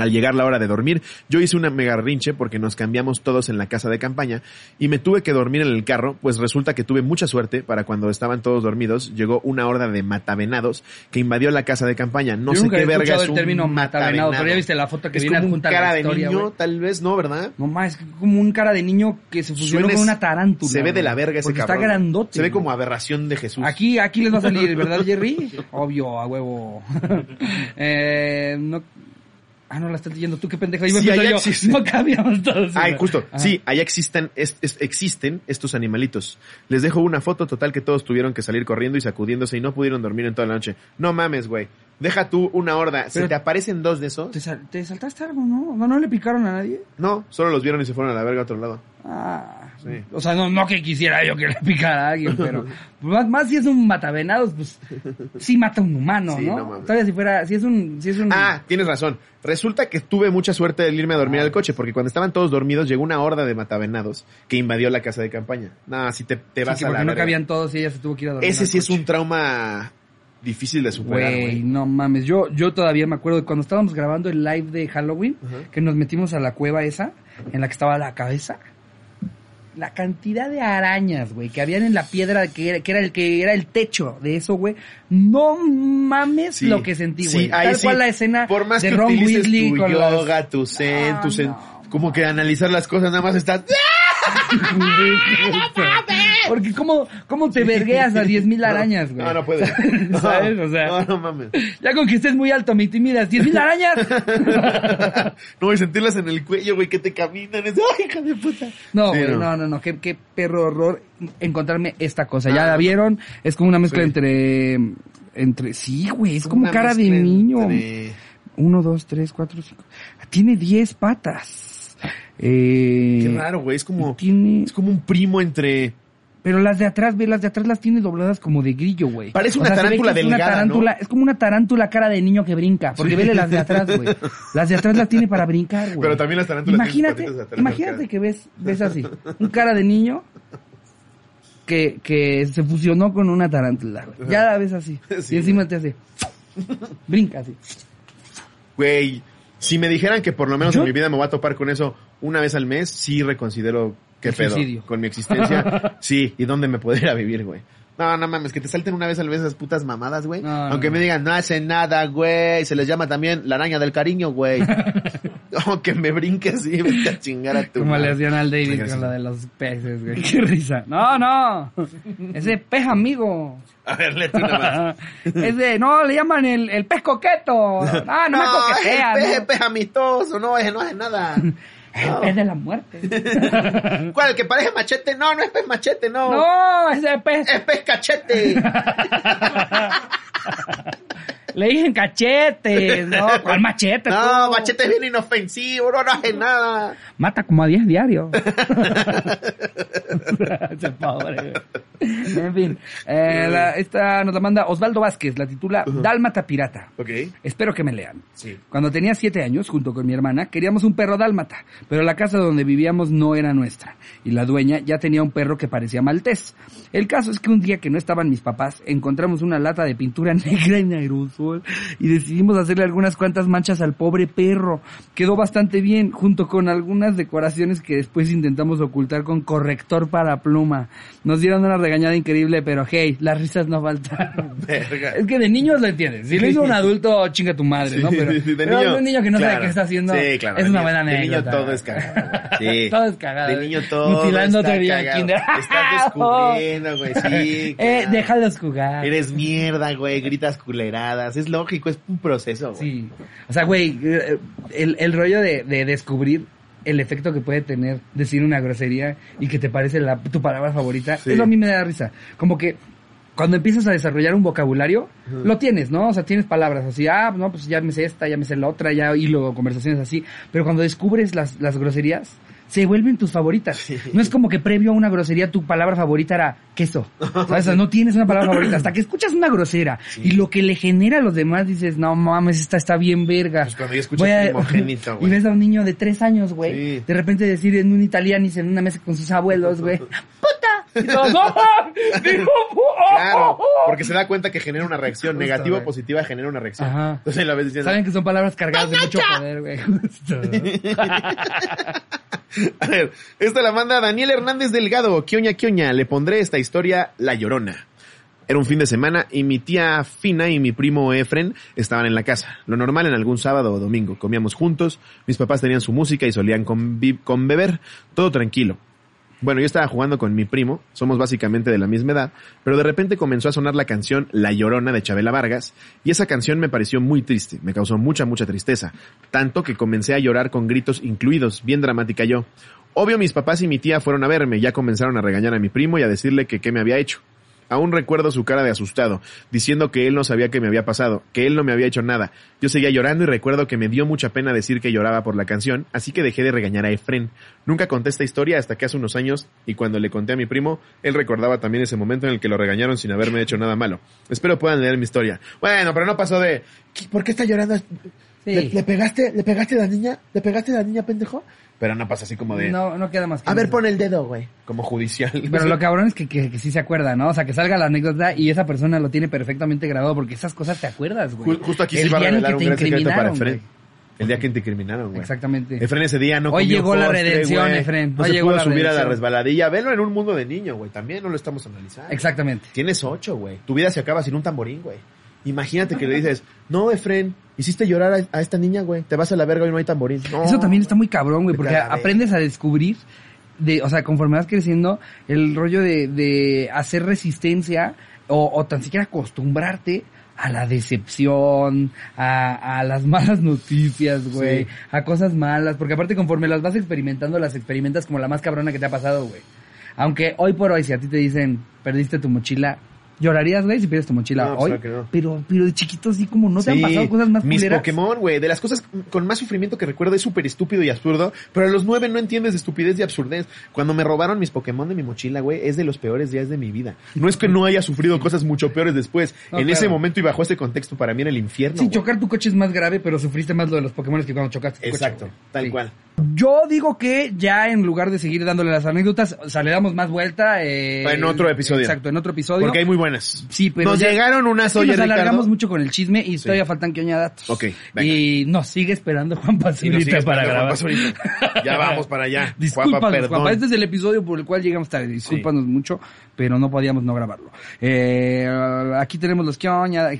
Al llegar la hora de dormir, yo hice una mega rinche porque nos cambiamos todos en la casa de campaña y me tuve que dormir en el carro, pues resulta que tuve mucha suerte para cuando estaban todos dormidos, llegó una horda de matavenados que invadió la casa de campaña. No Yo sé nunca qué he verga es el un término matavenado, pero ya viste la foto que es viene como un a cara la de historia, niño, tal vez, ¿no, verdad? No más, es como un cara de niño que se fusionó con una tarántula. Se ve de la verga ese Porque cabrón. está grandote. Se ve como aberración de Jesús. Aquí, aquí les va a salir, ¿verdad, Jerry? Obvio, a huevo. eh, no. Ah, no la estás leyendo tú, qué pendejo. Iba a Sí, empezar allá yo. existe. No cabíamos todos. Ay, güey. justo. Ajá. Sí, allá existen, es- es- existen estos animalitos. Les dejo una foto total que todos tuvieron que salir corriendo y sacudiéndose y no pudieron dormir en toda la noche. No mames, güey. Deja tú una horda. Pero- ¿Se te aparecen dos de esos? ¿Te, sal- te saltaste algo, no? ¿No, no le picaron a nadie? No, solo los vieron y se fueron a la verga a otro lado. Ah, Sí. o sea, no, no que quisiera yo que le picara a alguien, pero más, más si es un matavenados, pues sí mata a un humano, Sí, ¿no? no. Todavía si fuera, si es un, si es un... Ah, tienes razón. Resulta que tuve mucha suerte de irme a dormir Ah. al coche, porque cuando estaban todos dormidos llegó una horda de matavenados que invadió la casa de campaña. No, si te, te Sí, vas que a la no verga. cabían todos y ella se tuvo que ir a dormir. Ese sí es un trauma difícil de superar, Güey, no mames. Yo, yo todavía me acuerdo de cuando estábamos grabando el live de Halloween, que nos metimos a la cueva esa, en la que estaba la cabeza. La cantidad de arañas, güey, que habían en la piedra que era, que era el que era el techo de eso, güey. No mames Sí. lo que sentí, Sí, güey. ahí Tal sí. cual la escena Por más de que Ron Weasley tu con las- yoga, tu zen, tu zen, no. como que analizar las cosas nada más estás... Porque cómo, cómo te vergueas a 10.000 arañas, güey. No, no puedes. ¿Sabes? O sea- No, no mames. Ya con que estés muy alto me intimidas. ¿10.000 arañas? No, y sentirlas en el cuello, güey, que te caminan. Es, ¡ay, hija de puta! No, Sí, güey, no. no, no, no, qué, qué perro horror encontrarme esta cosa. ¿Ya Ah, la vieron? Es como una mezcla Sí. entre, entre, sí, güey, es como Una cara de niño. entre- Uno, dos, tres, cuatro, cinco. Tiene diez patas. Eh, Qué raro, güey. Es como, Tiene, es como un primo entre... pero las de atrás, ve, las de atrás las tiene dobladas como de grillo, güey. Parece una se ve tarántula que es una delgada, tarántula, Es como una tarántula cara de niño que brinca, porque vele las de atrás, güey. Las de atrás las tiene para brincar, güey. Pero también las tarántulas Imagínate, atrás, imagínate que ves, ves así, un cara de niño que, que se fusionó con una tarántula, güey. Ya la ves así. Sí, y encima te hace, brinca así. Güey, si me dijeran que por lo menos ¿Yo? en mi vida me voy a topar con eso una vez al mes, sí reconsidero qué pedo con mi existencia. sí, y dónde me podría ir a vivir, güey. No, no mames, que te salten una vez al mes esas putas mamadas, güey. No, no, Aunque no. me digan, no hacen nada, güey. Se les llama también la araña del cariño, güey. O que me brinque así, vete a chingar a tu Como le madre. hacían al David Regresa. con la de los peces, güey. Qué risa. No, no. Ese pez amigo. A ver, léete una más. Ese, no, le llaman el, el pez coqueto. Ah, no, me coquetea, el peje, ¿no? peje amistoso, no, ese no hace nada. El pez de la muerte. ¿Cuál? ¿El que parece machete? No, no es pez machete, no. no, ese pez. Es pez cachete. Le dije cachete, ¿no? ¿Cuál machete? No, tú? machete es bien inofensivo, no, no hace nada. Mata como a 10 diarios. Pobre. En fin, eh, la- esta nos la manda Osvaldo Vázquez, la titula Dálmata Pirata. Ok. Espero que me lean. Sí. Cuando tenía siete años, junto con mi hermana, queríamos un perro dálmata, pero la casa donde vivíamos no era nuestra, y la dueña ya tenía un perro que parecía maltés. El caso es que un día que no estaban mis papás, encontramos una lata de pintura negra en y decidimos hacerle algunas cuantas manchas al pobre perro. Quedó bastante bien, junto con algunas decoraciones que después intentamos ocultar con corrector para pluma. Nos dieron una regañada increíble, pero hey, las risas no faltaron. Verga. Es que de niños lo entiendes. Si lo hizo un adulto, chinga tu madre, ¿no? Sí, Pero, sí, sí, de pero niño, un niño que no sabe qué está haciendo Sí, claro, es una buena de niño anécdota. todo es cagado, güey. Todo es cagado. De niño todo Mutilando está cagado. Estás descubriendo, güey, sí. eh, déjalos jugar. Eres mierda, güey, gritas culeradas. Es lógico, es un proceso, güey. Sí. O sea, güey, eh, el, el rollo de, de descubrir el efecto que puede tener decir una grosería y que te parece la, tu palabra favorita, Sí. eso a mí me da risa. Como que cuando empiezas a desarrollar un vocabulario, lo tienes, ¿no? O sea, tienes palabras así, ah, no, pues ya me sé esta, ya me sé la otra, ya hilo conversaciones así. Pero cuando descubres las, las groserías, se vuelven tus favoritas. No es como que previo a una grosería tu palabra favorita era queso. No tienes una palabra favorita. Hasta que escuchas una grosera y lo que le genera a los demás dices, no mames, esta está bien verga. Pues cuando ya escuchas Voy a- primogénito, Y güey. ves a un niño de tres años, güey. De repente decir en un italianis en una mesa con sus abuelos, güey. ¡Puta! Y todos, ¡No! ¡Dijo, pu- Claro, porque se da cuenta que genera una reacción. Justo, Negativa o positiva genera una reacción. Ajá. Entonces la ves diciendo, Saben que son palabras cargadas de mucho poder, güey. Justo. A ver, esta la manda Daniel Hernández Delgado. Quioña, quioña. Le pondré esta historia La Llorona. Era un fin de semana y mi tía Fina y mi primo Efren estaban en la casa. Lo normal en algún sábado o domingo. Comíamos juntos, mis papás tenían su música y solían con beber. Todo tranquilo. Bueno, yo estaba jugando con mi primo, somos básicamente de la misma edad, pero de repente comenzó a sonar la canción La Llorona de Chabela Vargas, y esa canción me pareció muy triste, me causó mucha, mucha tristeza, tanto que comencé a llorar con gritos incluidos, bien dramática yo. Obvio mis papás y mi tía fueron a verme, ya comenzaron a regañar a mi primo y a decirle que qué me había hecho. Aún recuerdo su cara de asustado, diciendo que él no sabía qué me había pasado, que él no me había hecho nada. Yo seguía llorando y recuerdo que me dio mucha pena decir que lloraba por la canción, así que dejé de regañar a Efren. Nunca conté esta historia hasta que hace unos años, y cuando le conté a mi primo, él recordaba también ese momento en el que lo regañaron sin haberme hecho nada malo. Espero puedan leer mi historia. Bueno, pero no pasó de... "¿Qué- ¿Por qué está llorando? ¿Le, Sí. le pegaste, ¿Le pegaste a la niña? ¿Le pegaste a la niña, pendejo? Pero no pasa así como de... No, no queda más que A ver, eso. pon el dedo, güey. Como judicial. Pero lo cabrón es que, que, que sí se acuerda, ¿no? O sea, que salga la anécdota y esa persona lo tiene perfectamente grabado porque esas cosas te acuerdas, güey. Ju- Justo aquí El se va a revelar que un te gran secreto para incriminaron, Efren. güey. El día que te incriminaron, güey. Exactamente. Efren ese día no Hoy comió llegó la postre, redención, güey. Efren. No Hoy se llegó pudo la subir a la redención. resbaladilla. Velo en un mundo de niño, güey. También no lo estamos analizando. Exactamente. Tienes ocho, güey. Tu vida se acaba sin un tamborín, güey. Imagínate que le dices, no, Efren, hiciste llorar a, a esta niña, güey. Te vas a la verga y no hay tamborín. No. Eso también está muy cabrón, güey, porque aprendes a descubrir, de, o sea, conforme vas creciendo, el rollo de, de hacer resistencia o, o tan siquiera acostumbrarte a la decepción, a, a las malas noticias, güey, Sí. a cosas malas, porque aparte conforme las vas experimentando, las experimentas como la más cabrona que te ha pasado, güey. Aunque hoy por hoy, si a ti te dicen, perdiste tu mochila, llorarías, güey, si pierdes tu mochila No, pues hoy. claro que no. Pero, pero de chiquito así como no te han pasado cosas más Mis culeras. Pokémon, güey. De las cosas con más sufrimiento que recuerdo es súper estúpido y absurdo. Pero a los nueve no entiendes de estupidez y absurdez. Cuando me robaron mis Pokémon de mi mochila, güey, es de los peores días de mi vida. No es que no haya sufrido cosas mucho peores después. No, en claro. ese momento y bajo ese contexto, para mí era el infierno. Sí, chocar tu coche es más grave, pero sufriste más lo de los Pokémon que cuando chocaste tu Exacto, coche. tal Sí. cual. Yo digo que ya en lugar de seguir dándole las anécdotas, o sea, le damos más vuelta. eh, En otro episodio. Exacto, en otro episodio. Porque hay muy buenas. Sí, pero Nos ya- llegaron unas que ollas, nos alargamos Ricardo. mucho con el chisme y todavía faltan que datos. Ok, venga. Y nos sigue esperando Juan Pacilita sigue para grabar. Juan. Ya vamos para allá. Discúlpanos, Juanpa. Este es el episodio por el cual llegamos tarde. Discúlpanos mucho, pero no podíamos no grabarlo. Eh, aquí tenemos los que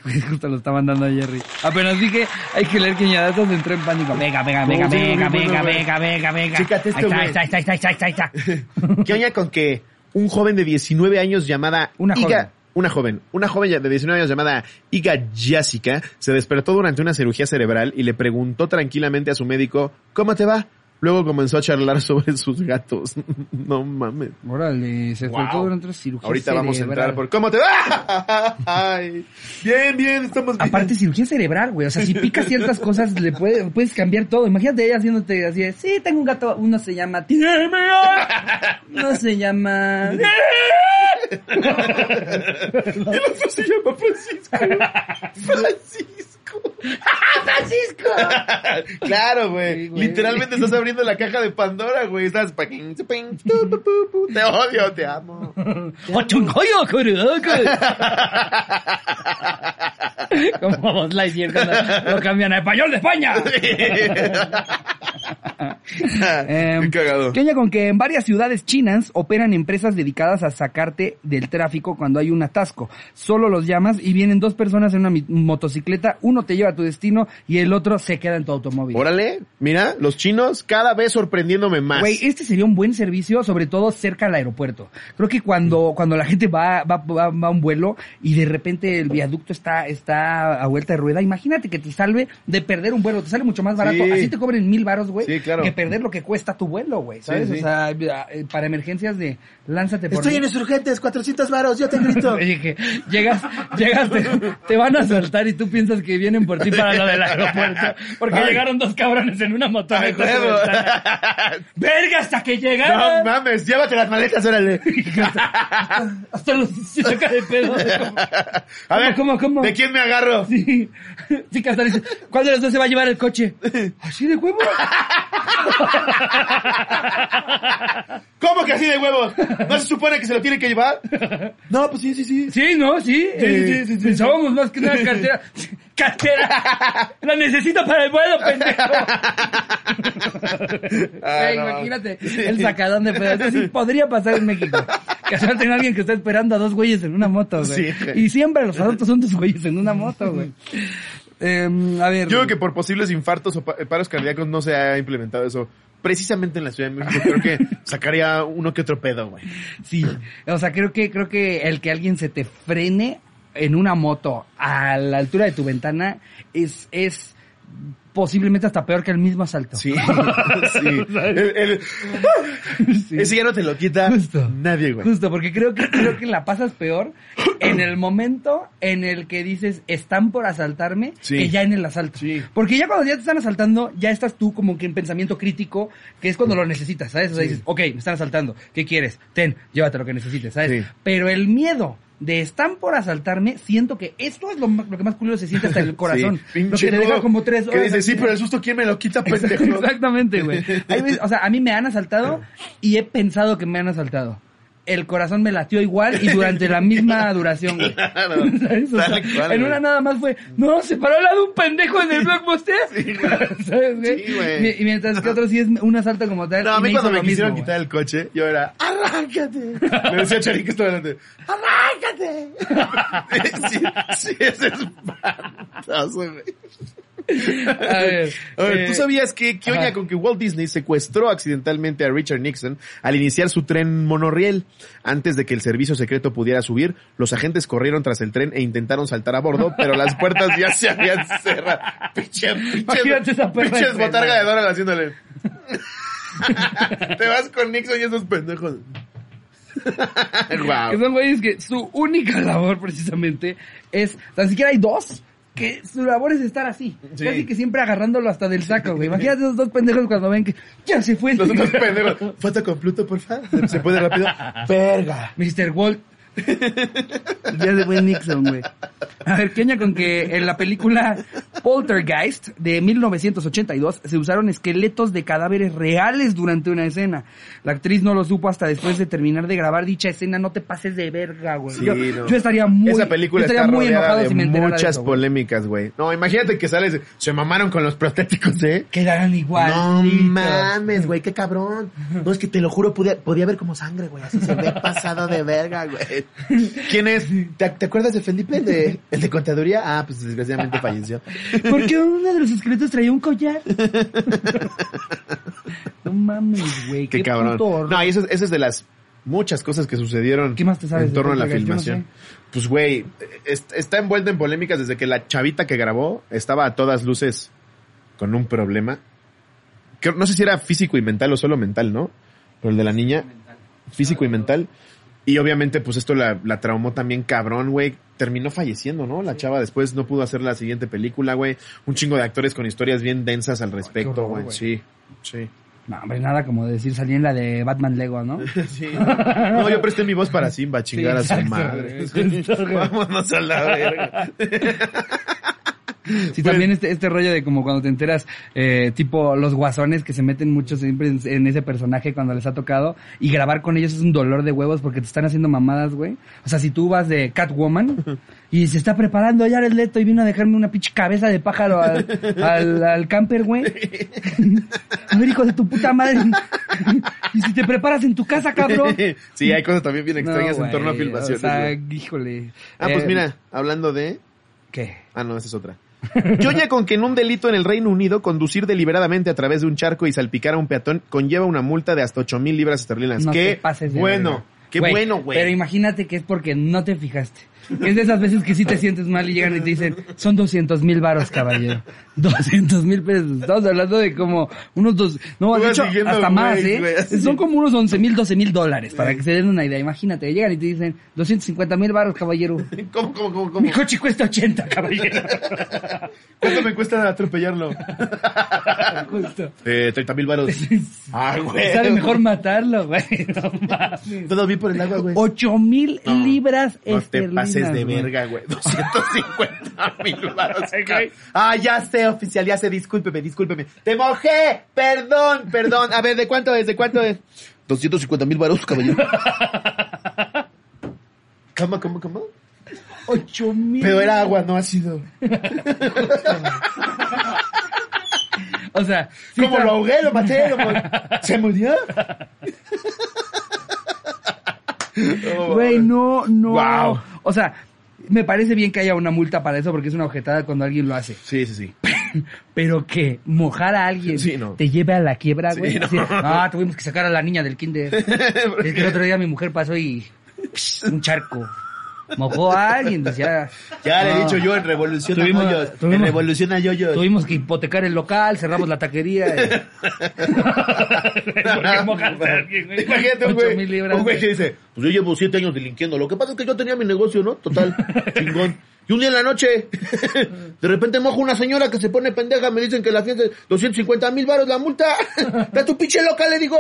Justo lo estaban dando a Jerry. Apenas dije, hay que leer queñadatos, entró en pánico. Venga, venga, venga, sí, venga, venga, güey. venga, venga, venga. Chécate esto, está, ahí está, ahí está, ahí está, ahí está, ahí está. ¿Qué oña con que un joven de 19 años llamada Una Iga, joven. Una joven, una joven de 19 años llamada Iga Jessica se despertó durante una cirugía cerebral y le preguntó tranquilamente a su médico, ¿cómo te va? Luego comenzó a charlar sobre sus gatos. no mames. Órale, se Wow. soltó durante la cirugía Ahorita vamos a entrar por cómo te va. Ay, bien, bien, estamos bien. Aparte, cirugía cerebral, güey. O sea, si picas ciertas cosas, le puede, puedes cambiar todo. Imagínate ella haciéndote así de, sí, tengo un gato. Uno se llama. Uno se llama... El otro se llama Francisco. Francisco. ¡Francisco! claro, güey. Literalmente estás abriendo la caja de Pandora, güey. Estás. Te odio, te amo. Como Buzz Lightyear cuando lo cambian a español de España. Em, Qué cagado. ¿Qué onda con que en varias ciudades chinas operan empresas dedicadas a sacarte del tráfico cuando hay un atasco? Solo los llamas y vienen dos personas en una motocicleta, uno te lleva a tu destino y el otro se queda en tu automóvil. Órale, mira, los chinos cada vez sorprendiéndome más. Güey, este sería un buen servicio, sobre todo cerca al aeropuerto. Creo que cuando, cuando la gente va, va, va, va a un vuelo y de repente el viaducto está, está a vuelta de rueda, imagínate que te salve de perder un vuelo, te sale mucho más barato. Sí. Así te cobren mil varos, güey, Sí, claro. que perder lo que cuesta tu vuelo, güey, ¿sabes? Sí, sí. O sea, eh, para emergencias de lánzate por Estoy mí. en insurgentes, 400 varos, yo te grito. Llegas, llegas, te, te van a saltar y tú piensas que vienen por ti para lo del aeropuerto, porque Ay. llegaron dos cabrones en una Ay, motoneta. huevo. Verga, hasta que llegaron. No mames, llévate las maletas, órale. Hasta los se saca de pedo. A ver, ¿Cómo, cómo? ¿de quién me agarro? Sí. Sí, que hasta dice, ¿cuál de los dos se va a llevar el coche? ¿Así de huevo? ¿Cómo que así de huevos? ¿No se supone que se lo tiene que llevar? No, pues sí, sí, sí. Sí, ¿no? Sí. eh, sí, sí, sí, pensábamos más que una cartera. ¡Cartera! La necesito para el vuelo, pendejo. Ah, no. imagínate el sacadón de pedo. Eso sí podría pasar en México. A alguien que está esperando a dos güeyes en una moto, güey. Sí. Y siempre los adultos son dos güeyes en una moto, güey. Em, a ver. Yo creo que por posibles infartos o pa- paros cardíacos no se ha implementado eso. Precisamente en la Ciudad de México creo que sacaría uno que otro pedo, güey. Sí, o sea, creo que creo que el que alguien se te frene en una moto a la altura de tu ventana es es posiblemente hasta peor que el mismo asalto. Sí, sí. El- el- Ese ya no te lo quita Justo. nadie, güey. Justo, porque creo que creo que la pasas peor en el momento en el que dices están por asaltarme Sí. que ya en el asalto. Sí. Porque ya cuando ya te están asaltando, ya estás tú como que en pensamiento crítico, que es cuando lo necesitas, ¿sabes? O sea, dices, ok, me están asaltando, ¿qué quieres? Ten, llévate lo que necesites, ¿sabes? Pero el miedo de están por asaltarme, siento que esto es lo, lo que más culero se siente hasta el corazón. Sí, lo que te deja como tres Que horas. dice, sí, pero el susto, ¿quién me lo quita, pendejo? Exactamente, güey. O sea, a mí me han asaltado y he pensado que me han asaltado. El corazón me latió igual y durante la misma duración, güey. Claro, ¿Sabes? O sea, tal cual, en güey. una nada más fue, no, se paró al lado de un pendejo en el blockbuster. ¿Sabes, güey? Sí, güey. Y, mientras que otro sí es un asalto como tal. No, a mí cuando me quisieron mismo, quitar el coche, yo era, ¡arráncate! Le decía a que estaba delante, ¡arráncate! sí, sí, es espantoso, güey. A ver. A ver, eh, ¿tú sabías que qué oña con que Walt Disney secuestró accidentalmente a Richard Nixon al iniciar su tren monorriel? Antes de que el servicio secreto pudiera subir, los agentes corrieron tras el tren e intentaron saltar a bordo, pero las puertas ya se habían cerrado. Pinche, perra pinches botarga de Dora haciéndole. Te vas con Nixon y esos pendejos. Que Guau. son güeyes que su única labor precisamente es, tan siquiera hay dos, que su labor es estar así. Sí. Casi que siempre agarrándolo hasta del saco, güey. Imagínate esos dos pendejos cuando ven que ya se fue. Los otros pendejos. Foto con Pluto, por favor. ¿Se puede rápido? Verga. Mr. Walt. ya se fue Nixon, güey. A ver, queña con que en la película Poltergeist de 1982 se usaron esqueletos de cadáveres reales durante una escena. La actriz no lo supo hasta después de terminar de grabar dicha escena. No te pases de verga, güey. Sí, yo, no. yo estaría muy, Esa película yo estaría está muy enojado de si me de muchas eso, polémicas, güey. No, imagínate que sales, se mamaron con los prostéticos, ¿eh? Quedarán igual. No mames, güey, qué cabrón. No, es que te lo juro, podía, podía ver como sangre, güey. Así se ve pasado de verga, güey. ¿Quién es? ¿Te, te acuerdas de Felipe, el de, el de contaduría? Ah, pues desgraciadamente falleció. Porque uno de los esqueletos traía un collar. no mames, güey. Qué, Qué, cabrón. No, y eso, eso es de las muchas cosas que sucedieron ¿Qué más te sabes en torno a la no filmación. Pues, güey, es- está envuelta en polémicas desde que la chavita que grabó estaba a todas luces con un problema. no sé si era físico y mental o solo mental, ¿no? Pero el de la niña, físico y mental. Y obviamente, pues esto la, la traumó también cabrón, güey. Terminó falleciendo, ¿no? La chava después no pudo hacer la siguiente película, güey. Un chingo de actores con historias bien densas al respecto, güey. Sí, sí. No, hombre, nada como decir, salí en la de Batman Lego, ¿no? Sí. No, yo presté mi voz para Simba, chingar a su madre. Vámonos a la verga. Sí, Pues- también este, este rollo de como cuando te enteras, eh, tipo los guasones que se meten mucho siempre en, en ese personaje cuando les ha tocado y grabar con ellos es un dolor de huevos porque te están haciendo mamadas, güey. O sea, si tú vas de Catwoman y se está preparando ya el Leto y vino a dejarme una pinche cabeza de pájaro al, al, al camper, güey. A ver, hijo de tu puta madre. y si te preparas en tu casa, cabrón. Sí, hay cosas también bien extrañas No, en torno a filmaciones. O sea, híjole. ah, pues Eh, mira, hablando de... ¿Qué? Ah, no, esa es otra. Yoña con que en un delito en el Reino Unido, conducir deliberadamente a través de un charco y salpicar a un peatón conlleva una multa de hasta ocho mil libras esterlinas. No qué te pases de bueno, verga. qué bueno, güey. Pero imagínate que es porque no te fijaste. Es de esas veces que sí te sientes mal y llegan y te dicen, son 200 mil varos, caballero. 200 mil pesos. Estamos hablando de como unos dos, no, hecho, siguiendo, hasta güey, más, ¿eh? güey. Son como unos 11 mil, 12 mil dólares, para que se den una idea. Imagínate, llegan y te dicen, 250 mil varos, caballero. ¿Cómo, cómo, cómo, cómo? Mi coche cuesta 80, caballero. ¿Cuánto me cuesta atropellarlo? Justo. Eh, 30 mil baros. Ah, güey. Sale mejor matarlo, güey. No mames. Todo bien por el agua, güey. 8 mil No, libras No te esterlinas. Pases de güey. verga, güey. 250 mil baros. Ah, ya sé, oficial, ya sé, discúlpeme, discúlpeme. Te mojé, perdón, perdón. A ver, ¿de cuánto es? ¿De cuánto es? 250 mil baros, caballero. ¿Cómo, cómo, cómo? 8 mil. Pero era agua, no ácido. O sea, sí Como está- lo ahogué, lo maté, lo ¿Se murió? Güey, no, no. Guau. O sea, me parece bien que haya una multa para eso porque es una objetada cuando alguien lo hace. Sí, sí, sí. Pero que mojar a alguien Sí, no. te lleve a la quiebra, Sí, güey. no. Así, ah, tuvimos que sacar a la niña del kinder. es que el otro día mi mujer pasó y un charco. Mojó a alguien, decía. Ya le he dicho yo en Revolución Tuvimos- a Yoyos. tuvimos- En Revolución a Yoyos. Tuvimos que hipotecar el local, cerramos la taquería. y- ¿Por qué mojaste a alguien, güey? Imagínate un güey, libras. un güey que dice, pues yo llevo siete años delinquiendo. Lo que pasa es que yo tenía mi negocio, ¿no? Total, chingón. Y un día en la noche, de repente mojo una señora que se pone pendeja, me dicen que la fiesta es 250 mil baros la multa. Da tu pinche loca, le digo.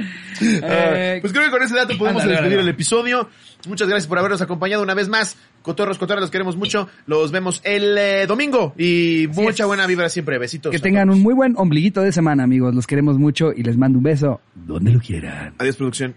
Eh, pues creo que con ese dato podemos despedir el episodio. Muchas gracias por habernos acompañado una vez más. Cotorros, cotorros, los queremos mucho. Los vemos el eh, domingo y Así mucha es. buena vibra siempre. Besitos. Que tengan un muy buen ombliguito de semana, amigos. Los queremos mucho y les mando un beso donde lo quieran. Adiós, producción.